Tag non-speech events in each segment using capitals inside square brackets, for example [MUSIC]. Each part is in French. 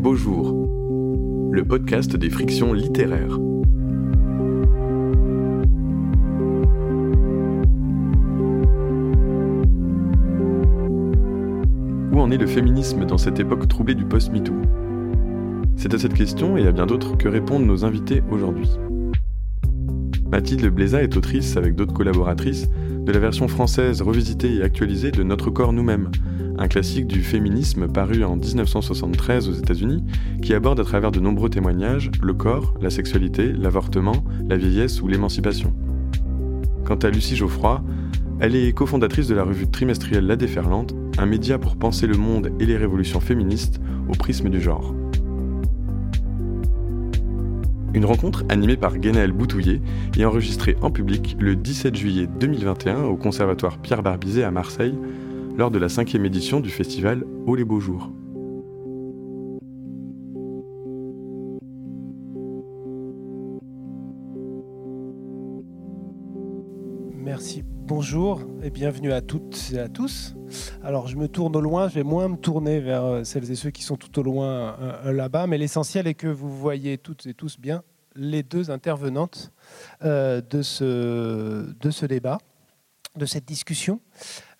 beaux jours, le podcast des frictions littéraires. Où en est le féminisme dans cette époque troublée du post-MeToo? C'est à cette question et à bien d'autres que répondent nos invités aujourd'hui. Mathilde Bléza est autrice avec d'autres collaboratrices de la version française revisitée et actualisée de Notre corps nous-mêmes, un classique du féminisme paru en 1973 aux États-Unis, qui aborde à travers de nombreux témoignages le corps, la sexualité, l'avortement, la vieillesse ou l'émancipation. Quant à Lucie Geoffroy, elle est cofondatrice de la revue trimestrielle La Déferlante, un média pour penser le monde et les révolutions féministes au prisme du genre. Une rencontre animée par Guénaël Boutouillet et enregistrée en public le 17 juillet 2021 au Conservatoire Pierre Barbizet à Marseille, de la cinquième édition du festival Haut les Beaux Jours. Merci, bonjour et bienvenue à toutes et à tous. Alors je me tourne au loin, je vais moins me tourner vers euh, celles et ceux qui sont tout au loin euh, euh, là-bas, mais l'essentiel est que vous voyez toutes et tous bien les deux intervenantes de ce débat de cette discussion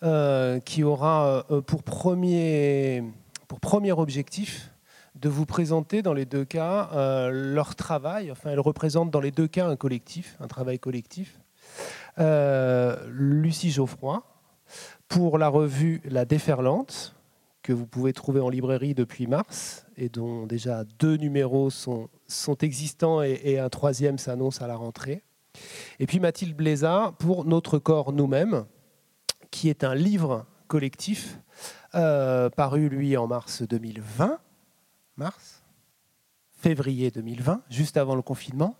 euh, qui aura euh, pour, premier, pour premier objectif de vous présenter dans les deux cas euh, leur travail. Enfin, elle représente dans les deux cas un collectif, un travail collectif. Lucie Geoffroy, pour la revue La Déferlante, que vous pouvez trouver en librairie depuis mars et dont déjà deux numéros sont, sont existants et un troisième s'annonce à la rentrée. Et puis Mathilde Bléza pour Notre corps nous-mêmes, qui est un livre collectif euh, paru lui en mars 2020, mars, février 2020, juste avant le confinement.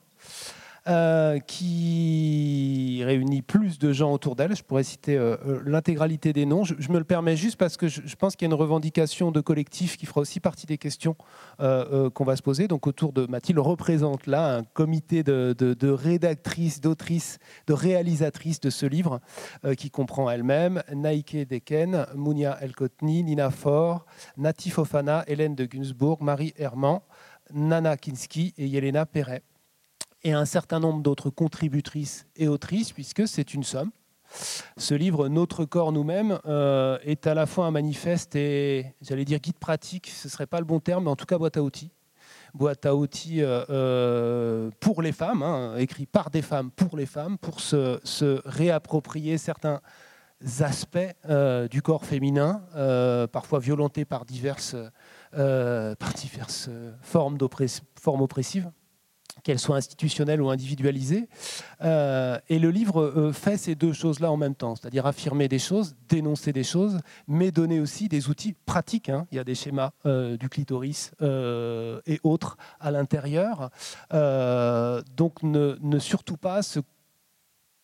Euh, qui réunit plus de gens autour d'elle. Je pourrais citer euh, euh, l'intégralité des noms. Je, me le permets juste parce que je, pense qu'il y a une revendication de collectif qui fera aussi partie des questions qu'on va se poser. Donc autour de Mathilde représente là un comité de, rédactrices, d'autrices, de réalisatrices de ce livre qui comprend elle-même Naike Deken, Mounia Elkotni, Nina Faure, Nati Fofana, Hélène de Gunsbourg, Marie Herman, Nana Kinski et Yelena Perret et un certain nombre d'autres contributrices et autrices, puisque c'est une somme. Ce livre, Notre corps nous-mêmes, euh, est à la fois un manifeste et, j'allais dire, guide pratique, ce ne serait pas le bon terme, mais en tout cas boîte à outils. Boîte à outils euh, euh, pour les femmes, hein, écrit par des femmes pour les femmes, pour se, réapproprier certains aspects du corps féminin, parfois violentés par diverses, par diverses formes, formes oppressives qu'elle soit institutionnelle ou individualisée. Euh, et le livre euh, fait ces deux choses-là en même temps, c'est-à-dire affirmer des choses, dénoncer des choses, mais donner aussi des outils pratiques. Hein. Il y a des schémas euh, du clitoris et autres à l'intérieur. donc ne surtout pas se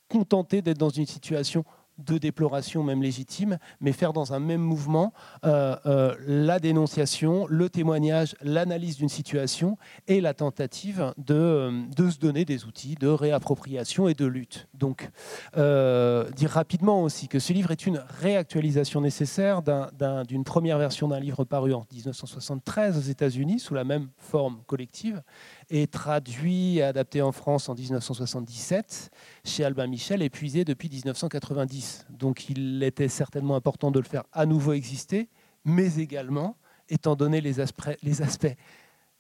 contenter d'être dans une situation de déploration même légitime, mais faire dans un même mouvement euh, euh, la dénonciation, le témoignage, l'analyse d'une situation et la tentative de, euh, de, se donner des outils de réappropriation et de lutte. Donc, dire rapidement aussi que ce livre est une réactualisation nécessaire d'une première version d'un livre paru en 1973 aux États-Unis sous la même forme collective et traduit et adapté en France en 1977 chez Albin Michel, épuisé depuis 1990. Donc il était certainement important de le faire à nouveau exister, mais également, étant donné les aspects,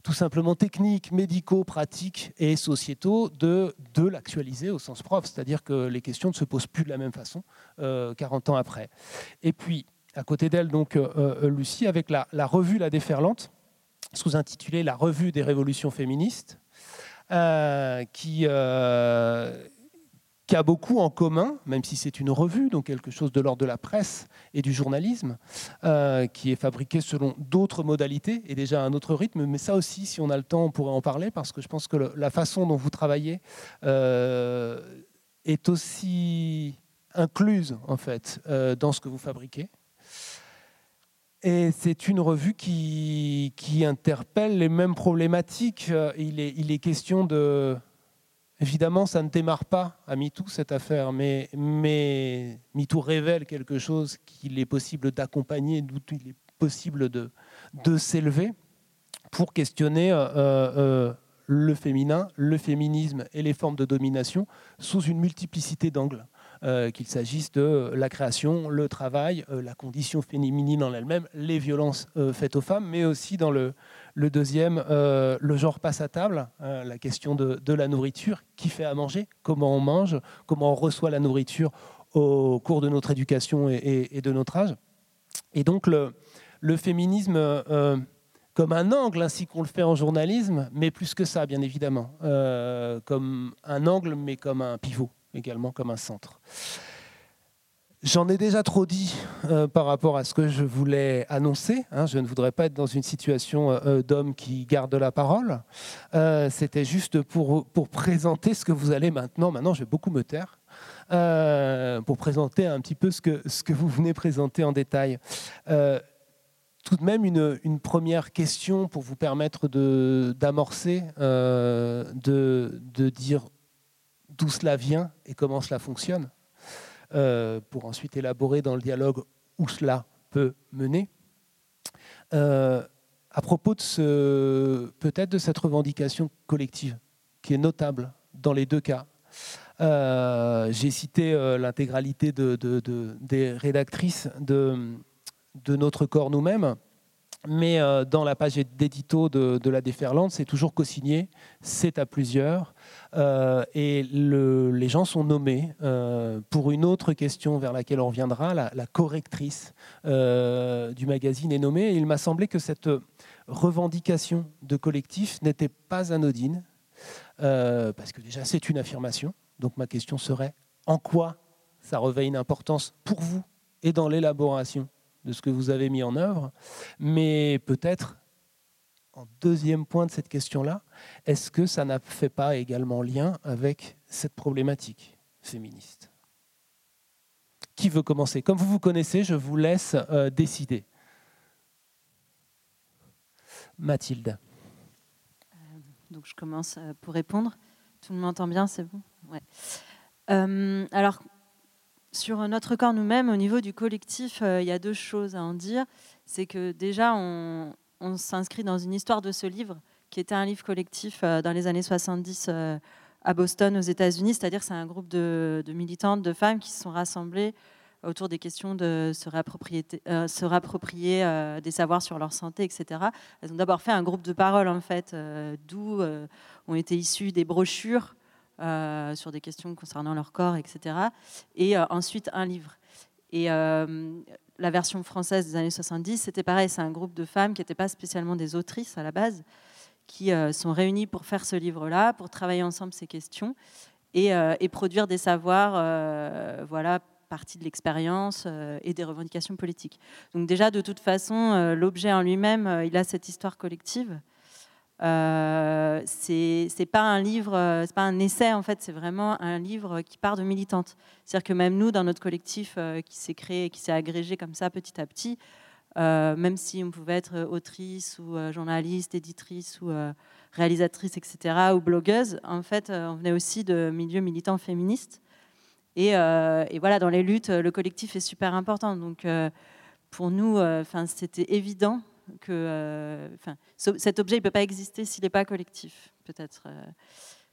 tout simplement techniques, médicaux, pratiques et sociétaux, de, de l'actualiser au sens propre, c'est-à-dire que les questions ne se posent plus de la même façon euh, 40 ans après. Et puis, à côté d'elle, donc euh, euh, Lucie, avec la revue La Déferlante, sous-intitulé La revue des révolutions féministes, euh, qui, euh, qui, a beaucoup en commun, même si c'est une revue, donc quelque chose de l'ordre de la presse et du journalisme, euh, qui est fabriqué selon d'autres modalités et déjà un autre rythme. Mais ça aussi, si on a le temps, on pourrait en parler, parce que je pense que la façon dont vous travaillez est aussi incluse, en fait, dans ce que vous fabriquez. Et c'est une revue qui, interpelle les mêmes problématiques. Il est, il est, question de... Évidemment, ça ne démarre pas à MeToo, cette affaire, mais, mais MeToo révèle quelque chose qu'il est possible d'accompagner, d'où il est possible de, de s'élever. pour questionner le féminin, le féminisme et les formes de domination sous une multiplicité d'angles. Euh, qu'il s'agisse de la création, le travail, euh, la condition féminine en elle-même, les violences euh, faites aux femmes, mais aussi dans le, deuxième, le genre passe à table, la question de, la nourriture, qui fait à manger, comment on mange, comment on reçoit la nourriture au cours de notre éducation et, de notre âge. Et donc le féminisme comme un angle, ainsi qu'on le fait en journalisme, mais plus que ça, bien évidemment, comme un angle, mais comme un pivot également comme un centre. J'en ai déjà trop dit euh, par rapport à ce que je voulais annoncer. Hein. je ne voudrais pas être dans une situation euh, euh, d'homme qui garde la parole. C'était juste pour, pour présenter ce que vous allez maintenant. Maintenant, je vais beaucoup me taire. pour présenter un petit peu ce que, ce que vous venez présenter en détail. tout de même, une, une, première question pour vous permettre d'amorcer, de, de, de dire d'où cela vient et comment cela fonctionne, euh, pour ensuite élaborer dans le dialogue où cela peut mener. Euh, à propos de ce, peut-être de cette revendication collective, qui est notable dans les deux cas. Euh, j'ai cité l'intégralité de, des rédactrices de, Notre corps nous-mêmes. Mais dans la page d'édito de, la déferlante, c'est toujours co-signé, c'est à plusieurs. Euh, et les gens sont nommés. Euh, pour une autre question vers laquelle on reviendra, la, correctrice du magazine est nommée. Et il m'a semblé que cette revendication de collectif n'était pas anodine, parce que déjà c'est une affirmation. Donc ma question serait, en quoi ça revêt une importance pour vous et dans l'élaboration de ce que vous avez mis en œuvre, mais peut-être, en deuxième point de cette question-là, est-ce que ça n'a fait pas également lien avec cette problématique féministe? Qui veut commencer? Comme vous vous connaissez, je vous laisse euh, décider. Mathilde. Euh, donc je commence euh, pour répondre. Tout le monde m'entend bien, c'est bon? Ouais. alors, sur notre corps nous-mêmes, au niveau du collectif, il y a deux choses à en dire. C'est que déjà, on, s'inscrit dans une histoire de ce livre, qui était un livre collectif euh, dans les années 70 euh, à Boston, aux États-Unis. C'est-à-dire c'est un groupe de, militantes, de femmes qui se sont rassemblées autour des questions de se réapproprier, se réapproprier des savoirs sur leur santé, etc. Elles ont d'abord fait un groupe de parole, en fait, d'où ont été issues des brochures euh, sur des questions concernant leur corps, etc. Et euh, ensuite un livre. Et euh, la version française des années 70, c'était pareil, c'est un groupe de femmes qui n'étaient pas spécialement des autrices à la base, qui sont réunies pour faire ce livre-là, pour travailler ensemble ces questions et, et produire des savoirs, voilà, partie de l'expérience et des revendications politiques. Donc déjà, de toute façon, l'objet en lui-même, il a cette histoire collective. Euh, c'est pas un livre, euh, c'est pas un essai en fait, c'est vraiment un livre qui part de militantes. C'est-à-dire que même nous, dans notre collectif euh, qui s'est créé, qui s'est agrégé comme ça petit à petit, euh, même si on pouvait être autrice ou journaliste, éditrice ou réalisatrice, etc., ou blogueuse, en fait, on venait aussi de milieux militants féministes. Et, et, voilà, dans les luttes, le collectif est super important. Donc, pour nous, enfin, c'était évident que euh, cet objet ne peut pas exister s'il n'est pas collectif, peut-être. Euh,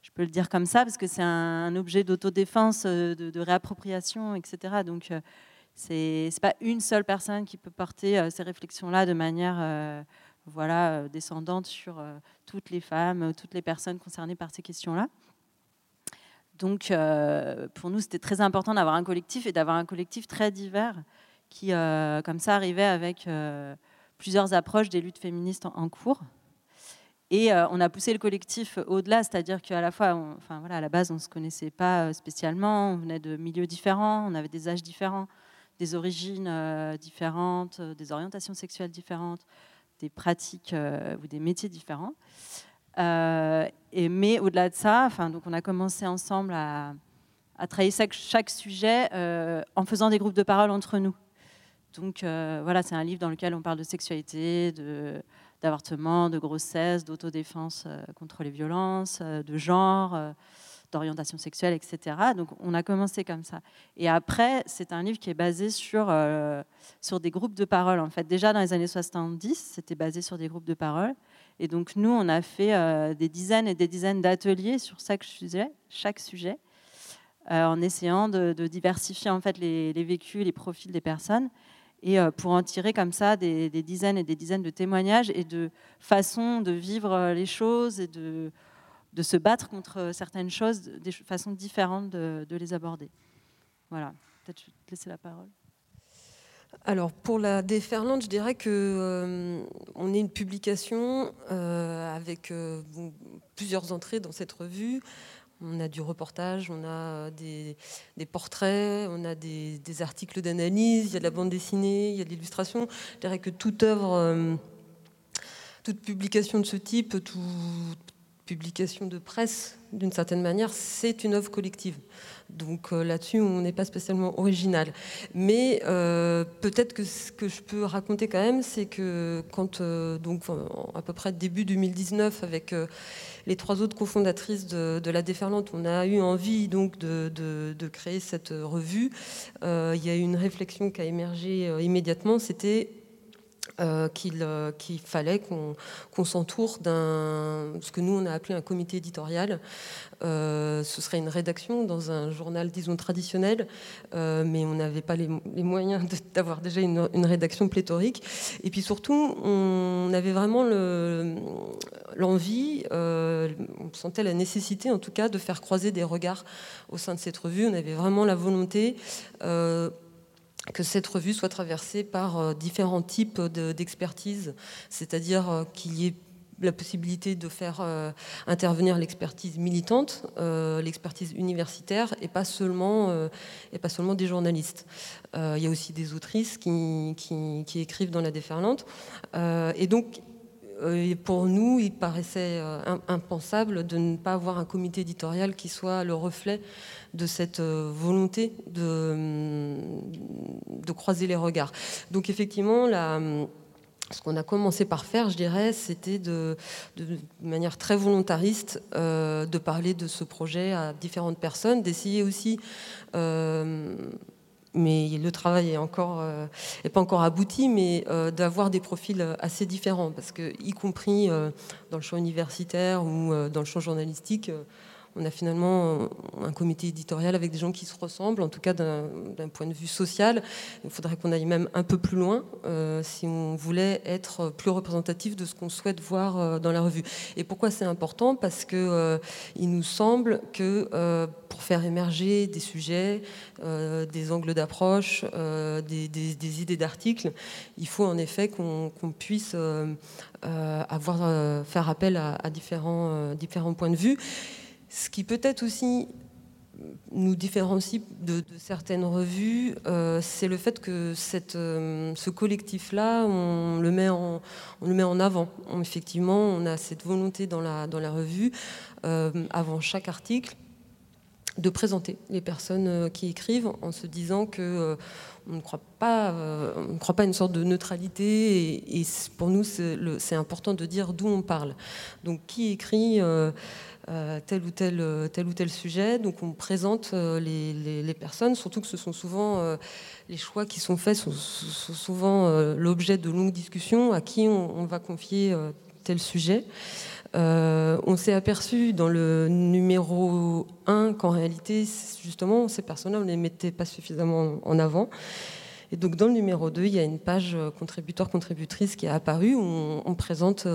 je peux le dire comme ça, parce que c'est un, objet d'autodéfense, euh, de, réappropriation, etc. Donc, c'est n'est pas une seule personne qui peut porter ces réflexions-là de manière voilà, descendante sur toutes les femmes, toutes les personnes concernées par ces questions-là. Donc, pour nous, c'était très important d'avoir un collectif et d'avoir un collectif très divers qui, comme ça, arrivait avec plusieurs approches des luttes féministes en, cours. Et euh, on a poussé le collectif au-delà, c'est-à-dire qu'à la fois, enfin, voilà, à la base, on ne se connaissait pas euh, spécialement, on venait de milieux différents, on avait des âges différents, des origines euh, différentes, des orientations sexuelles différentes, des pratiques ou des métiers différents. et, mais au-delà de ça, enfin, donc on a commencé ensemble à, à travailler chaque, chaque sujet en faisant des groupes de parole entre nous. Donc euh, voilà, c'est un livre dans lequel on parle de sexualité, d'avortement, de, grossesse, d'autodéfense euh, contre les violences, euh, de genre, d'orientation sexuelle, etc. Donc on a commencé comme ça. Et après, c'est un livre qui est basé sur, sur des groupes de parole. En fait, déjà dans les années 70, c'était basé sur des groupes de parole. Et donc nous, on a fait des dizaines et des dizaines d'ateliers sur chaque sujet, chaque sujet en essayant de, diversifier en fait les, vécus, les profils des personnes et pour en tirer comme ça des, dizaines et des dizaines de témoignages et de façons de vivre les choses et de, de se battre contre certaines choses, des façons différentes de, les aborder. Voilà, peut-être je vais te laisser la parole. Alors pour la déferlante, je dirais que euh, on est une publication euh, avec euh, plusieurs entrées dans cette revue. On a du reportage, on a des, portraits, on a des, articles d'analyse, il y a de la bande dessinée, il y a de l'illustration. Je dirais que toute œuvre, toute publication de ce type, toute publication de presse, d'une certaine manière, c'est une œuvre collective. Donc euh, là-dessus, on n'est pas spécialement original. Mais euh, peut-être que ce que je peux raconter quand même, c'est que quand, euh, donc à peu près début 2019, avec les trois autres cofondatrices de, la Déferlante, on a eu envie donc de, de créer cette revue. il y a eu une réflexion qui a émergé immédiatement. C'était euh, euh, qu'il fallait qu'on s'entoure d'un ce que nous on a appelé un comité éditorial. Euh, ce serait une rédaction dans un journal, disons traditionnel, mais on n'avait pas les, moyens d'avoir déjà une, rédaction pléthorique. Et puis surtout, on avait vraiment l'envie, on sentait la nécessité en tout cas de faire croiser des regards au sein de cette revue. On avait vraiment la volonté que cette revue soit traversée par euh, différents types d'expertise, c'est-à-dire euh, qu'il y ait la possibilité de faire euh, intervenir l'expertise militante, l'expertise universitaire, et pas seulement, et pas seulement des journalistes. il y a aussi des autrices qui, qui écrivent dans la déferlante. et donc, pour nous, il paraissait impensable de ne pas avoir un comité éditorial qui soit le reflet de cette euh, volonté de, croiser les regards. Donc effectivement, ce qu'on a commencé par faire, je dirais, c'était de, manière très volontariste euh, de parler de ce projet à différentes personnes, d'essayer aussi, euh, mais le travail encore est pas encore abouti, mais d'avoir des profils assez différents, parce que y compris dans le champ universitaire ou dans le champ journalistique on a finalement un comité éditorial avec des gens qui se ressemblent, en tout cas d'un point de vue social. Il faudrait qu'on aille même un peu plus loin euh, si on voulait être plus représentatif de ce qu'on souhaite voir euh, dans la revue. Et pourquoi c'est important? Parce que euh, il nous semble que pour faire émerger des sujets, des angles d'approche, des, idées d'articles, il faut en effet qu'on puisse avoir, faire appel à, différents points de vue. Ce qui peut-être aussi nous différencie de, certaines revues, euh, c'est le fait que euh, ce collectif-là, on, le met en, avant. effectivement, on a cette volonté dans la, revue, euh, avant chaque article, de présenter les personnes qui écrivent en se disant que on ne croit pas, on ne croit pas à une sorte de neutralité et, et pour nous c'est important de dire d'où on parle. Donc qui écrit euh, tel, ou tel, euh, tel ou tel sujet. Donc on présente euh, les, personnes, surtout que ce sont souvent les choix qui sont faits, sont, souvent l'objet de longues discussions à qui on, va confier tel sujet. on s'est aperçu dans le numéro 1 qu'en réalité, justement, ces personnes-là, on ne les mettait pas suffisamment en avant. Et donc dans le numéro 2, il y a une page contributeur-contributrice qui est apparue où on présente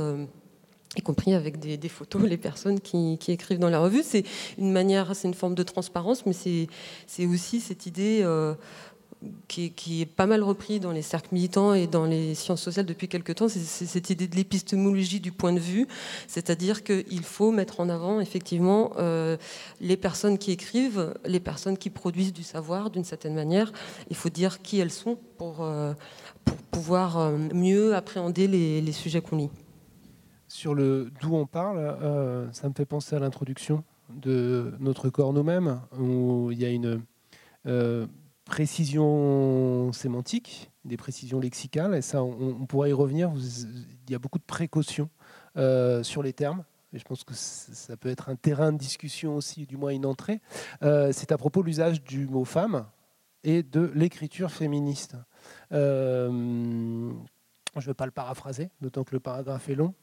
y compris avec des, photos, les personnes qui, écrivent dans la revue. C'est une manière, c'est une forme de transparence, mais c'est aussi cette idée euh, qui, est, pas mal reprise dans les cercles militants et dans les sciences sociales depuis quelque temps. C'est cette idée de l'épistémologie du point de vue, c'est-à-dire qu'il faut mettre en avant effectivement euh, les personnes qui écrivent, les personnes qui produisent du savoir d'une certaine manière. Il faut dire qui elles sont pour, euh, pour pouvoir mieux appréhender les sujets qu'on lit sur le d'où on parle, euh, ça me fait penser à l'introduction de notre corps nous-mêmes, où il y a une euh, précision sémantique, des précisions lexicales, et ça, on, pourrait y revenir. Il y a beaucoup de précautions euh, sur les termes. Et je pense que ça peut être un terrain de discussion aussi, du moins une entrée. C'est à propos de l'usage du mot femme et de l'écriture féministe je ne vais pas le paraphraser, d'autant que le paragraphe est long,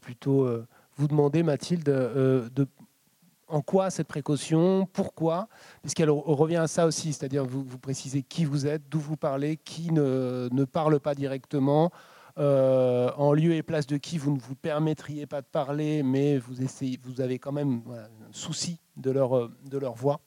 plutôt vous demander, Mathilde, de en quoi cette précaution, pourquoi, puisqu'elle revient à ça aussi, c'est-à-dire vous, précisez qui vous êtes, d'où vous parlez, qui ne, ne parle pas directement, euh, en lieu et place de qui vous ne vous permettriez pas de parler, mais vous avez quand même un souci de leur, de leur voix.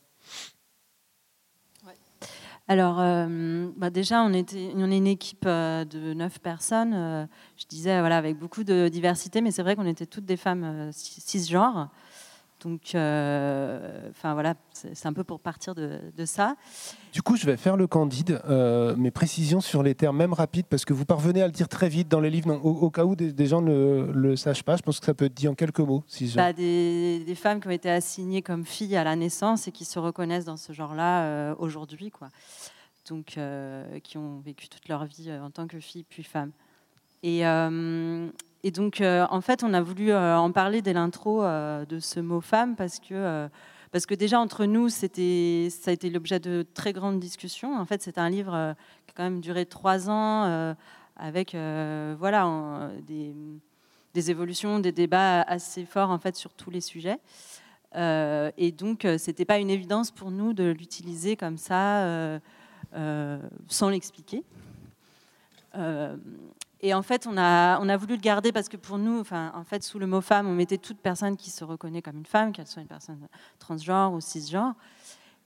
Alors, euh, bah déjà, on, était, est une équipe euh, de neuf personnes. je disais, voilà, avec beaucoup de diversité, mais c'est vrai qu'on était toutes des femmes cisgenres. Donc, euh, enfin voilà, c'est un peu pour partir de, ça. Du coup, je vais faire le candide, euh, mes précisions sur les termes, même rapides, parce que vous parvenez à le dire très vite dans les livres, au, cas où des, gens ne le, sachent pas. Je pense que ça peut être dit en quelques mots. Si bah, des, femmes qui ont été assignées comme filles à la naissance et qui se reconnaissent dans ce genre-là euh, aujourd'hui, quoi. Donc, qui ont vécu toute leur vie en tant que filles puis femmes. Et, et donc, euh, en fait, on a voulu euh, en parler dès l'intro euh, de ce mot femme parce que, parce que déjà, entre nous, ça a été l'objet de très grandes discussions. En fait, c'est un livre qui a quand même duré trois ans avec voilà, des, des, évolutions, des débats assez forts en fait, sur tous les sujets. et donc, c'était pas une évidence pour nous de l'utiliser comme ça, sans l'expliquer. Et en fait, on a, on a voulu le garder parce que pour nous, enfin, en fait, sous le mot femme, on mettait toute personne qui se reconnaît comme une femme, qu'elle soit une personne transgenre ou cisgenre.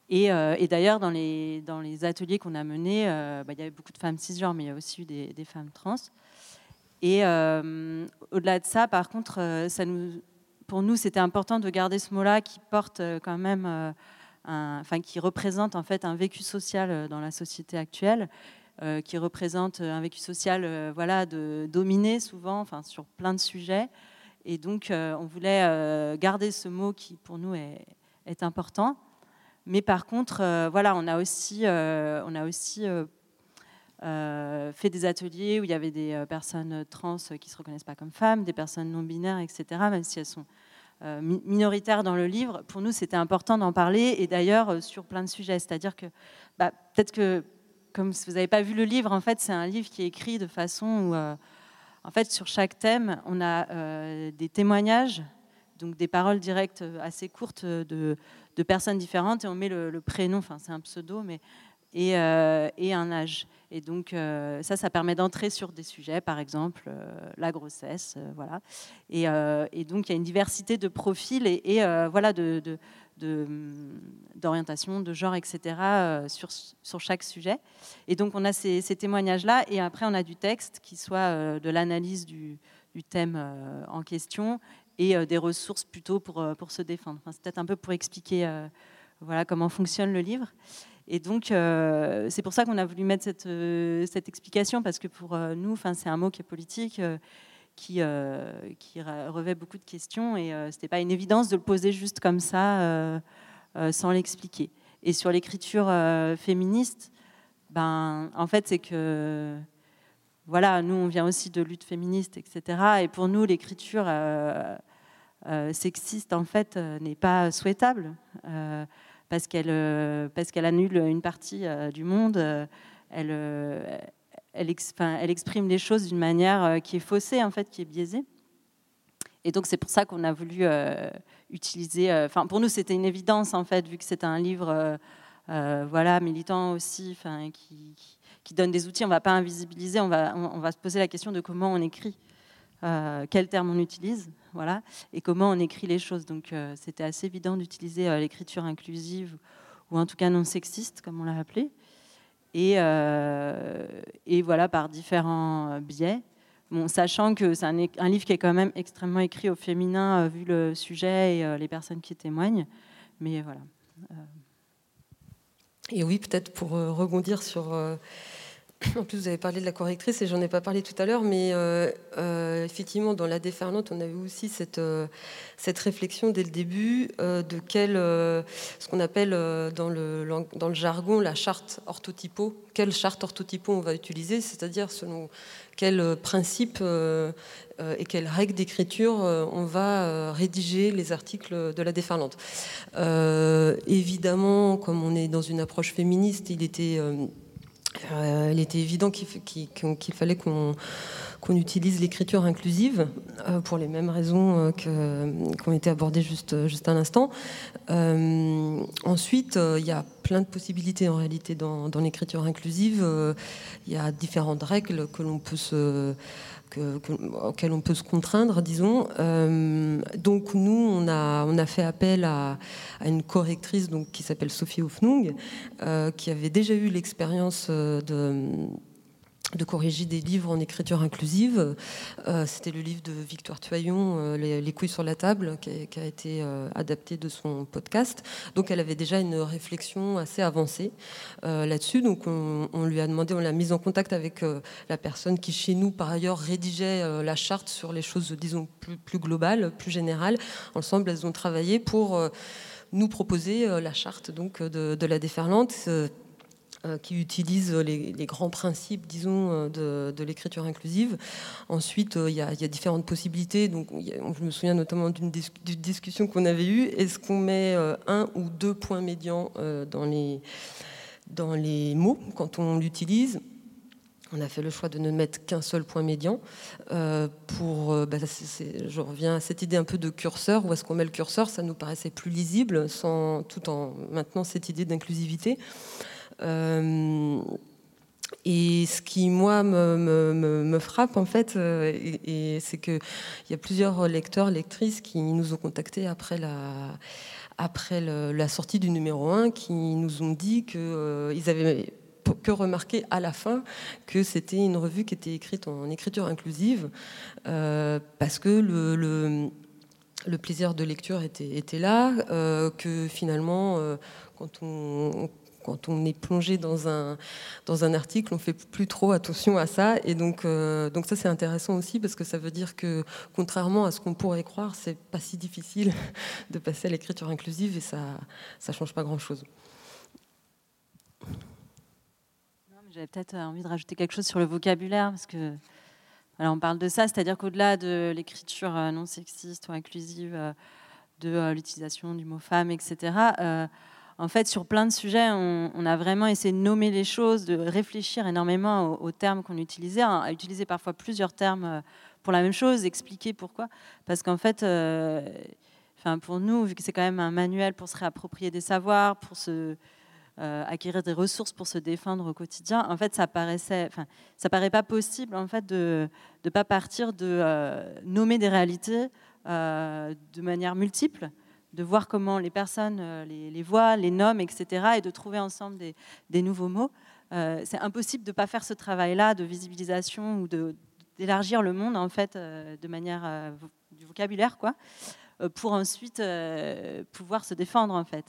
Et, euh, d'ailleurs, dans les, dans les ateliers qu'on a menés, euh, bah, il y avait beaucoup de femmes cisgenres, mais il y a aussi eu des, des femmes trans. Et euh, au-delà de ça, par contre, ça nous, pour nous, c'était important de garder ce mot-là qui porte quand même, un, enfin, qui représente en fait un vécu social dans la société actuelle euh, qui représente un vécu social euh, voilà, de dominer souvent enfin, sur plein de sujets. Et donc, euh, on voulait garder ce mot qui, pour nous, est, est important. Mais par contre, voilà, on a aussi, on a aussi fait des ateliers où il y avait des personnes trans qui ne se reconnaissent pas comme femmes, des personnes non binaires, etc., même si elles sont minoritaires dans le livre. Pour nous, c'était important d'en parler, et d'ailleurs sur plein de sujets. C'est-à-dire que bah, peut-être que comme si vous n'avez pas vu le livre, en fait, c'est un livre qui est écrit de façon où, euh, en fait, sur chaque thème, on a euh, des témoignages, donc des paroles directes assez courtes de, personnes différentes, et on met le, prénom, enfin, c'est un pseudo, mais et, euh, un âge. Et donc ça, ça permet d'entrer sur des sujets, par exemple la grossesse, voilà. Et, donc il y a une diversité de profils et, voilà de, d'orientation, de, genre, etc., euh, sur, sur, chaque sujet. Et donc, on a ces, témoignages-là, et après, on a du texte qui soit euh, de l'analyse du, thème euh, en question et des ressources plutôt pour, pour se défendre. c'est peut-être un peu pour expliquer voilà, comment fonctionne le livre. Et donc, c'est pour ça qu'on a voulu mettre cette, cette, explication, parce que pour nous, c'est un mot qui est politique qui, euh, revêt beaucoup de questions et euh, ce n'était pas une évidence de le poser juste comme ça euh, sans l'expliquer. Et sur l'écriture féministe, ben, en fait, c'est que voilà, nous, on vient aussi de lutte féministe, etc. Et pour nous, l'écriture sexiste, en fait, n'est pas souhaitable parce qu'elle parce qu'elle annule une partie du monde. Elle, exprime les choses d'une manière euh, qui est faussée, en fait, qui est biaisée. Et donc c'est pour ça qu'on a voulu euh, utiliser. Euh, pour nous, c'était une évidence en fait, vu que c'est un livre, voilà, militant aussi, enfin, qui, qui, donne des outils. On ne va pas invisibiliser. On va, on, va se poser la question de comment on écrit, quels termes on utilise, voilà, et comment on écrit les choses. Donc c'était assez évident d'utiliser l'écriture inclusive ou en tout cas non sexiste, comme on l'a appelé. Euh, et, voilà, par différents biais. Bon, sachant que c'est un, livre qui est quand même extrêmement écrit au féminin, euh, vu le sujet et euh, les personnes qui témoignent. Mais voilà. Et oui, peut-être pour rebondir sur en plus, vous avez parlé de la correctrice et j'en ai pas parlé tout à l'heure, mais euh, euh, effectivement, dans la déferlante, on a eu aussi cette, euh, réflexion dès le début de quel, ce qu'on appelle dans le, dans le jargon la charte orthotypo, quelle charte orthotypo on va utiliser, c'est-à-dire selon quels principes et quelles règles d'écriture on va rédiger les articles de la déferlante. évidemment, comme on est dans une approche féministe, il était euh, il était évident qu'il fallait qu'on utilise l'écriture inclusive euh, pour les mêmes raisons euh, qui ont été abordées juste, à l'instant. ensuite, il y a plein de possibilités en réalité dans l'écriture inclusive. il y a différentes règles que l'on peut se que, auquel on peut se contraindre, disons. Euh, donc nous, on a, fait appel à, une correctrice qui s'appelle Sophie Hofnung, euh, qui avait déjà eu l'expérience euh, de de corriger des livres en écriture inclusive. Euh, c'était le livre de Victoire Tuaillon, euh, les, couilles sur la table, qui a, été euh, adapté de son podcast. Donc elle avait déjà une réflexion assez avancée là-dessus. Donc on, lui a demandé, on l'a mise en contact avec la personne qui chez nous, par ailleurs, rédigeait la charte sur les choses, disons, plus, globales, plus générales. Ensemble, elles ont travaillé pour nous proposer la charte donc, de, la déferlante qui utilise les, grands principes, disons, euh, de, l'écriture inclusive. Ensuite, euh, il y, a différentes possibilités. Donc, je me souviens notamment d'une discussion qu'on avait eue. Est-ce qu'on met un ou deux points médians dans, les, mots quand on l'utilise? On a fait le choix de ne mettre qu'un seul point médian. pour, bah, je reviens à cette idée un peu de curseur. Où est-ce qu'on met le curseur? Ça nous paraissait plus lisible, tout en maintenant cette idée d'inclusivité. Euh, et ce qui, moi, me, frappe, en fait, euh, et, c'est qu'il y a plusieurs lecteurs, lectrices qui nous ont contactés après la, sortie du numéro 1, qui nous ont dit qu'ils euh, avaient que remarqué à la fin que c'était une revue qui était écrite en écriture inclusive, parce que le, plaisir de lecture était, était là, que finalement, quand on, quand on est plongé dans un, dans un article, on fait plus trop attention à ça. Et donc, euh, donc ça, c'est intéressant aussi parce que ça veut dire que, contrairement à ce qu'on pourrait croire, c'est pas si difficile [LAUGHS] de passer à l'écriture inclusive et ça ça change pas grand-chose. J'avais peut-être envie de rajouter quelque chose sur le vocabulaire parce que alors on parle de ça, c'est-à-dire qu'au-delà de l'écriture euh, non sexiste ou inclusive, euh, de l'utilisation du mot femme, etc en fait, sur plein de sujets, on, a vraiment essayé de nommer les choses, de réfléchir énormément aux, termes qu'on utilisait, hein, à utiliser parfois plusieurs termes euh, pour la même chose, expliquer pourquoi. Parce qu'en fait, euh, pour nous, vu que c'est quand même un manuel pour se réapproprier des savoirs, pour se euh, acquérir des ressources pour se défendre au quotidien, en fait, ça paraissait, ça paraît pas possible en fait de ne pas partir de nommer des réalités de manière multiple de voir comment les personnes euh, les, voient, les nomment, etc., et de trouver ensemble des, nouveaux mots. Euh, c'est impossible de ne pas faire ce travail-là de visibilisation ou d'élargir le monde, en fait, euh, de manière du vocabulaire, quoi, pour ensuite pouvoir se défendre, en fait.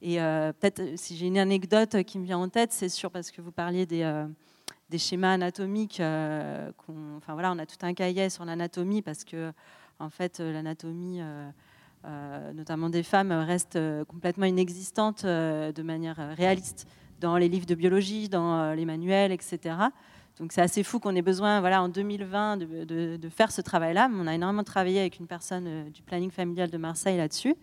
Et peut-être, si j'ai une anecdote qui me vient en tête, c'est sûr, parce que vous parliez des schémas anatomiques. enfin voilà, on a tout un cahier sur l'anatomie parce que en fait l'anatomie euh, notamment des femmes, restent euh, complètement inexistantes euh, de manière réaliste dans les livres de biologie, dans les manuels, etc. Donc c'est assez fou qu'on ait besoin, voilà, en 2020, de, faire ce travail-là. On a énormément travaillé avec une personne du planning familial de Marseille là-dessus.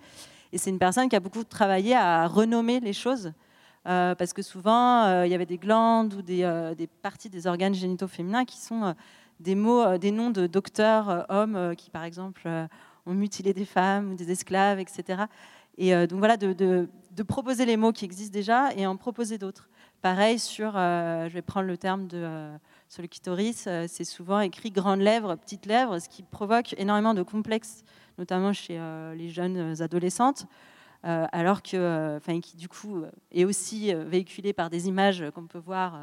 Et c'est une personne qui a beaucoup travaillé à renommer les choses. parce que souvent, il y avait des glandes ou des, des, parties des organes génitaux féminins qui sont des mots, des noms de docteurs hommes qui, par exemple, ont mutilé des femmes des esclaves, etc. Et euh, donc voilà, de, proposer les mots qui existent déjà et en proposer d'autres. Pareil sur, euh, je vais prendre le terme de euh, sur le clitoris, c'est souvent écrit grande lèvre, petite lèvre, ce qui provoque énormément de complexes, notamment chez les jeunes adolescentes. alors que, enfin, qui du coup est aussi véhiculé par des images qu'on peut voir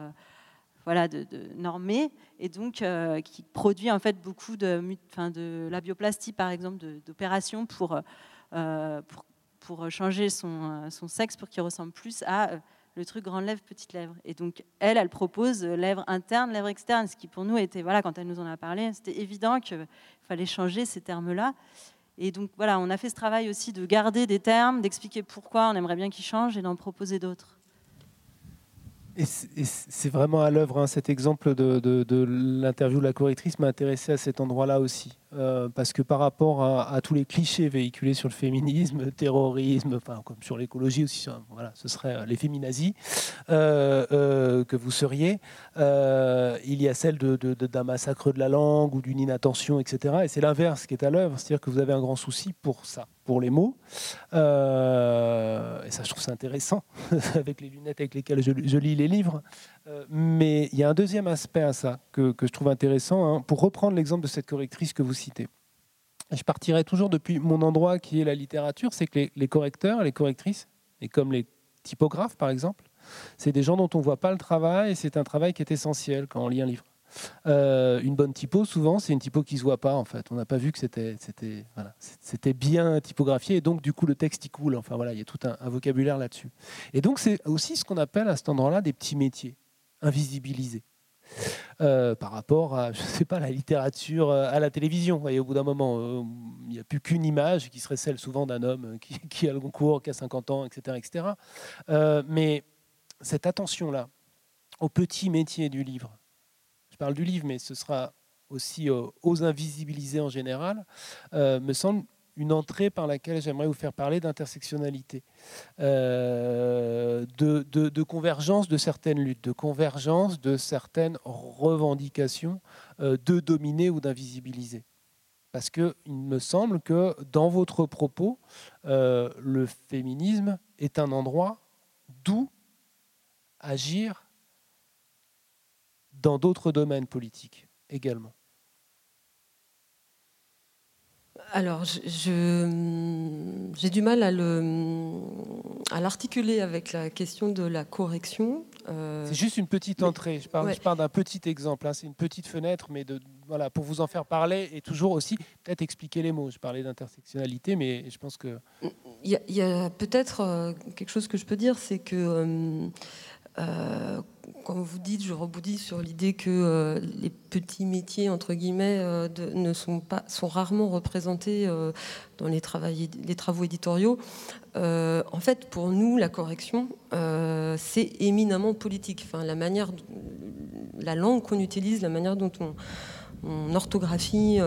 voilà, de, de normé, et donc euh, qui produit en fait beaucoup de, enfin, de labioplastie, par exemple, d'opérations pour, euh, pour, pour, changer son, son sexe pour qu'il ressemble plus à euh, le truc grande lèvre, petite lèvre. Et donc, elle, elle propose lèvre interne, lèvre externe, ce qui pour nous était, voilà, quand elle nous en a parlé, c'était évident qu'il fallait changer ces termes-là. Et donc, voilà, on a fait ce travail aussi de garder des termes, d'expliquer pourquoi on aimerait bien qu'ils changent et d'en proposer d'autres. Et c'est vraiment à l'œuvre, hein, cet exemple de, de, l'interview de la correctrice m'a intéressé à cet endroit-là aussi. Euh, parce que par rapport à, tous les clichés véhiculés sur le féminisme, [LAUGHS] terrorisme, enfin, comme sur l'écologie aussi, voilà, ce serait les féminazis que vous seriez, il y a celle d'un massacre de la langue ou d'une inattention, etc. Et c'est l'inverse qui est à l'œuvre, c'est-à-dire que vous avez un grand souci pour ça pour les mots. Euh, et ça, je trouve ça intéressant, [LAUGHS] avec les lunettes avec lesquelles je, lis les livres. Euh, mais il y a un deuxième aspect à ça que, je trouve intéressant, hein, pour reprendre l'exemple de cette correctrice que vous citez. Je partirai toujours depuis mon endroit qui est la littérature, c'est que les, correcteurs, les correctrices, et comme les typographes par exemple, c'est des gens dont on ne voit pas le travail, et c'est un travail qui est essentiel quand on lit un livre. Euh, une bonne typo, souvent, c'est une typo qui se voit pas en fait. On n'a pas vu que c'était voilà, bien typographié et donc du coup le texte il coule. Enfin voilà, il y a tout un, vocabulaire là-dessus. Et donc c'est aussi ce qu'on appelle à cet endroit-là des petits métiers invisibilisés. Euh, par rapport à, [LAUGHS] je sais pas, la littérature, euh, à la télévision. Vous au bout d'un moment, il n'y a plus qu'une image qui serait celle souvent d'un homme [LAUGHS] qui, a le concours, qui a 50 ans, etc. etc. mais cette attention-là aux petits métiers du livre, je parle du livre, mais ce sera aussi euh, aux invisibilisés en général, euh, me semble une entrée par laquelle j'aimerais vous faire parler d'intersectionnalité, euh, de, convergence de certaines luttes, de convergence de certaines revendications de dominer ou d'invisibiliser. Parce qu'il me semble que dans votre propos, le féminisme est un endroit d'où agir dans d'autres domaines politiques également alors, je, j'ai du mal à, le, à l'articuler avec la question de la correction. Euh, c'est juste une petite entrée. Je parle, d'un petit exemple. Hein. C'est une petite fenêtre, mais de, voilà, pour vous en faire parler et toujours aussi peut-être expliquer les mots. Je parlais d'intersectionnalité, mais je pense que. Il y a, peut-être euh, quelque chose que je peux dire, c'est que. Euh, euh, comme vous dites, je reboudis sur l'idée que euh, les petits métiers entre guillemets euh, ne sont pas sont rarement représentés dans les, travaux éditoriaux. en fait, pour nous, la correction, c'est éminemment politique. La manière, la langue qu'on utilise, la manière dont on, on orthographie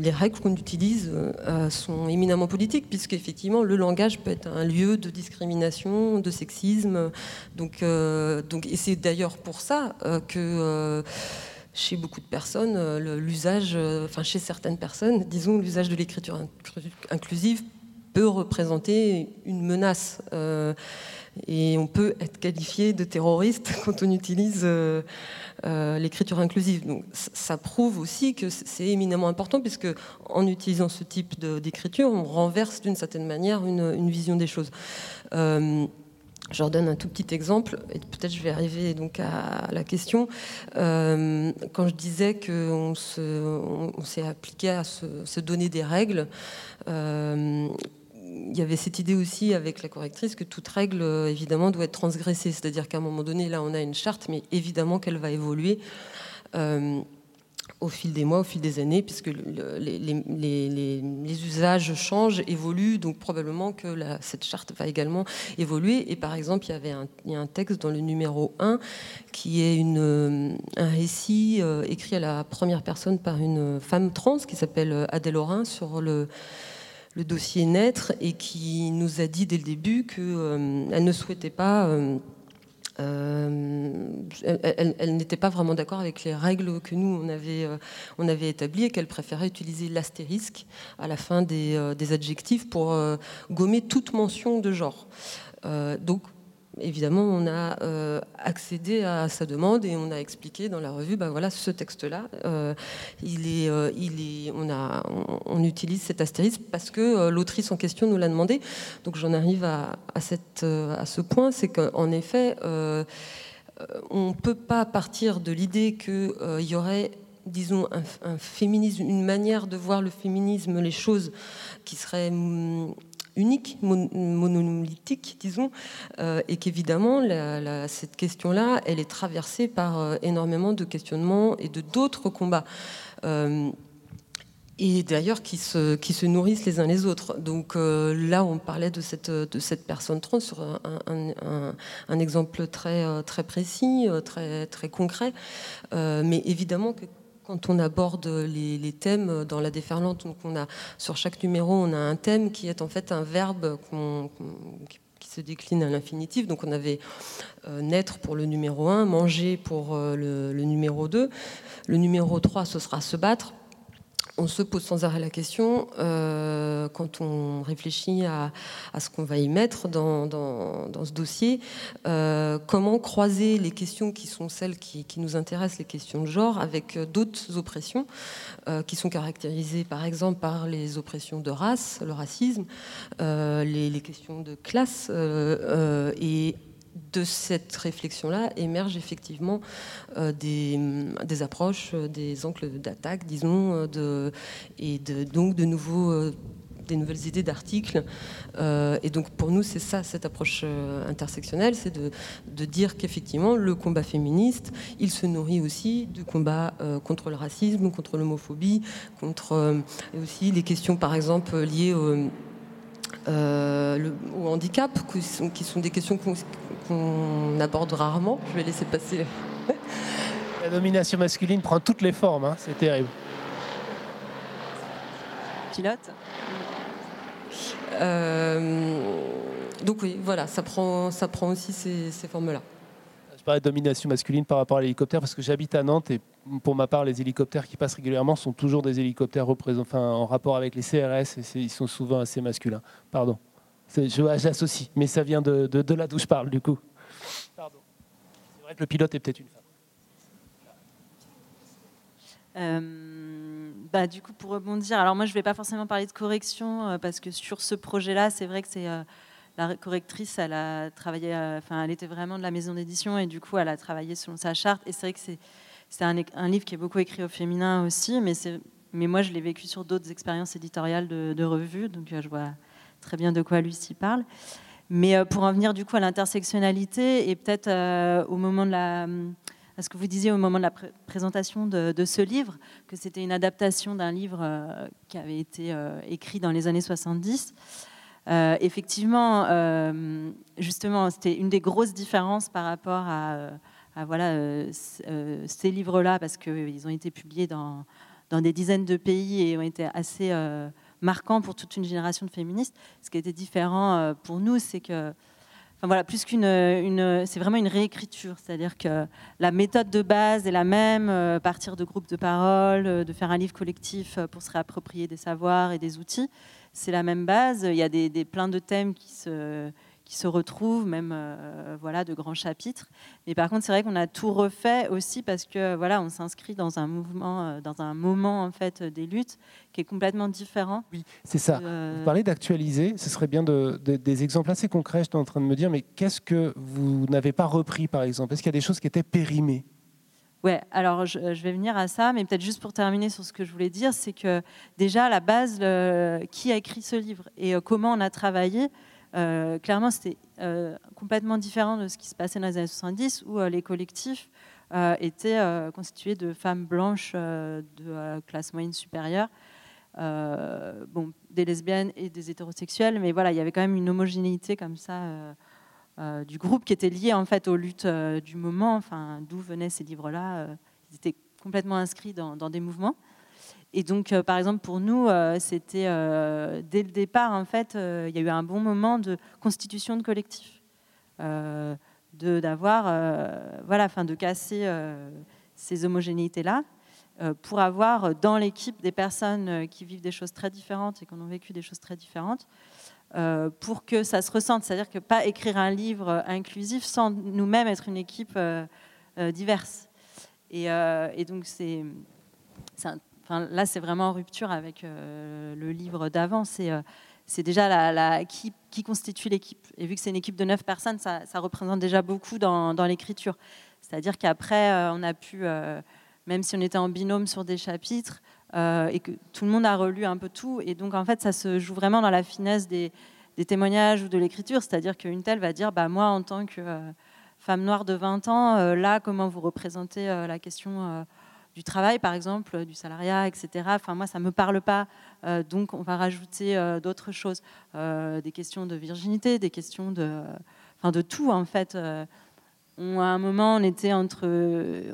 les règles qu'on utilise euh, sont éminemment politiques, puisqu'effectivement, le langage peut être un lieu de discrimination, de sexisme. Donc, euh, donc, et c'est d'ailleurs pour ça euh, que chez beaucoup de personnes, l'usage, enfin chez certaines personnes, disons, l'usage de l'écriture inclusive peut représenter une menace. Et on peut être qualifié de terroriste [LAUGHS] quand on utilise euh, l'écriture inclusive. Donc, ça prouve aussi que c'est éminemment important, puisque en utilisant ce type d'écriture, on renverse d'une certaine manière une, vision des choses. Euh, je redonne un tout petit exemple, et peut-être je vais arriver donc à la question. Euh, quand je disais qu'on s'est appliqué à se, donner des règles, il y avait cette idée aussi avec la correctrice que toute règle, euh, évidemment, doit être transgressée. C'est-à-dire qu'à un moment donné, là, on a une charte, mais évidemment qu'elle va évoluer euh, au fil des mois, au fil des années, puisque les, usages changent, évoluent, donc probablement que cette charte va également évoluer. Et par exemple, il y avait un, texte dans le numéro 1 qui est une, un récit euh, écrit à la première personne par une femme trans qui s'appelle Adèle Aurin sur le le dossier naître et qui nous a dit dès le début qu'elle euh, ne souhaitait pas. Euh, euh, elle, n'était pas vraiment d'accord avec les règles que nous on avait, on avait établies et qu'elle préférait utiliser l'astérisque à la fin des, des adjectifs pour gommer toute mention de genre. donc évidemment, on a euh, accédé à sa demande et on a expliqué dans la revue, bah voilà, ce texte-là, euh, il est, euh, on utilise cet astérisque parce que l'autrice en question nous l'a demandé. Donc j'en arrive à, ce point, c'est qu'en effet, on ne peut pas partir de l'idée qu'il y aurait disons, un, féminisme, une manière de voir le féminisme, les choses qui seraient unique, monolithique, disons, euh, et qu'évidemment, cette question-là, elle est traversée par euh, énormément de questionnements et de d'autres combats. Euh, et d'ailleurs qui se, nourrissent les uns les autres. Donc là, on parlait de cette, personne trans sur un, exemple très, précis, très concret. mais évidemment que quand on aborde les, thèmes dans la déferlante, sur chaque numéro, on a un thème qui est en fait un verbe qui se décline à l'infinitif. Donc on avait euh, naître pour le numéro 1, manger pour euh, le, le, numéro 2. Le numéro 3, ce sera se battre on se pose sans arrêt la question, euh, quand on réfléchit à, ce qu'on va y mettre dans, ce dossier, euh, comment croiser les questions qui sont celles qui, nous intéressent, les questions de genre, avec d'autres oppressions euh, qui sont caractérisées par exemple par les oppressions de race, le racisme, les, questions de classe et de cette réflexion-là émergent effectivement euh, des, approches, euh, des angles d'attaque, disons, euh, et donc de nouveaux des nouvelles idées d'articles. et donc pour nous, c'est ça, cette approche intersectionnelle, c'est de, dire qu'effectivement, le combat féministe, il se nourrit aussi du combat contre le racisme, contre l'homophobie, contre et aussi les questions, par exemple, liées au, au handicap, qui sont, qui sont des questions qu'on aborde rarement. Je vais laisser passer. [LAUGHS] La domination masculine prend toutes les formes, hein. c'est terrible. Pilote euh, Donc oui, voilà, ça prend, ça prend aussi ces, formes-là. Je parlais de domination masculine par rapport à l'hélicoptère parce que j'habite à Nantes et pour ma part, les hélicoptères qui passent régulièrement sont toujours des hélicoptères enfin, en rapport avec les CRS et ils sont souvent assez masculins. Pardon. J'associe, mais ça vient de, de, de, là d'où je parle, du coup. Pardon. C'est vrai que le pilote est peut-être une femme. Euh, bah, du coup, pour rebondir, alors moi je ne vais pas forcément parler de correction euh, parce que sur ce projet-là, c'est vrai que c'est euh, la correctrice, elle a travaillé, enfin, elle était vraiment de la maison d'édition et du coup, elle a travaillé selon sa charte. Et c'est vrai que c'est un, un, livre qui est beaucoup écrit au féminin aussi, mais, moi je l'ai vécu sur d'autres expériences éditoriales de, de revues, donc je vois très bien de quoi Lucie parle. Mais euh, pour en venir du coup à l'intersectionnalité et peut-être euh, au moment de à ce que vous disiez au moment de la présentation de, ce livre, que c'était une adaptation d'un livre euh, qui avait été écrit dans les années 70. effectivement, justement, c'était une des grosses différences par rapport à, à voilà, ces livres-là, parce qu'ils ont été publiés dans, dans, des dizaines de pays et ont été assez marquant pour toute une génération de féministes. Ce qui était différent euh, pour nous, c'est que Enfin, voilà, plus qu'une, une, c'est vraiment une réécriture, c'est-à-dire que la méthode de base est la même, euh, partir de groupes de parole, euh, de faire un livre collectif pour se réapproprier des savoirs et des outils, c'est la même base. Il y a des, des plein de thèmes qui se, qui se retrouvent, même euh, voilà, de grands chapitres. Mais par contre, c'est vrai qu'on a tout refait aussi parce que voilà, on s'inscrit dans un mouvement, euh, dans un moment en fait des luttes qui est complètement différent. Oui, c'est ça. Vous parlez d'actualiser, ce serait bien de, des exemples assez concrets. Je suis en train de me dire, mais qu'est-ce que vous n'avez pas repris, par exemple? Est-ce qu'il y a des choses qui étaient périmées? Ouais, alors je, vais venir à ça, mais peut-être juste pour terminer sur ce que je voulais dire, c'est que déjà à la base, qui a écrit ce livre et euh, comment on a travaillé, euh, clairement, c'était euh, complètement différent de ce qui se passait dans les années 70, où euh, les collectifs étaient constitués de femmes blanches de classe moyenne supérieure, bon, des lesbiennes et des hétérosexuels, mais voilà, il y avait quand même une homogénéité comme ça. du groupe qui était lié en fait aux luttes du moment, enfin, d'où venaient ces livres-là. ils étaient complètement inscrits dans des mouvements. Et donc, euh, par exemple, pour nous, euh, c'était euh, dès le départ, en fait, il y a eu un bon moment de constitution de collectif, de d'avoir, voilà, enfin, de casser ces homogénéités-là pour avoir dans l'équipe des personnes qui vivent des choses très différentes et qui ont vécu des choses très différentes, pour que ça se ressente. C'est-à-dire que pas écrire un livre inclusif sans nous-mêmes être une équipe diverse. Et, et donc, c'est un là, c'est vraiment en rupture avec euh, le livre d'avant. C'est euh, déjà la, qui, constitue l'équipe. Et vu que c'est une équipe de neuf personnes, ça, représente déjà beaucoup dans, l'écriture. C'est-à-dire qu'après, euh, on a pu, même si on était en binôme sur des chapitres, et que tout le monde a relu un peu tout, et donc en fait, ça se joue vraiment dans la finesse des, témoignages ou de l'écriture. C'est-à-dire qu'une telle va dire, bah, moi, en tant que femme noire de 20 ans, là, comment vous représentez la question du travail, par exemple, du salariat, etc. Enfin, moi, ça ne me parle pas. Euh, donc, on va rajouter euh, d'autres choses, euh, des questions de virginité, des questions de, enfin, de tout, en fait. à un moment, on était entre,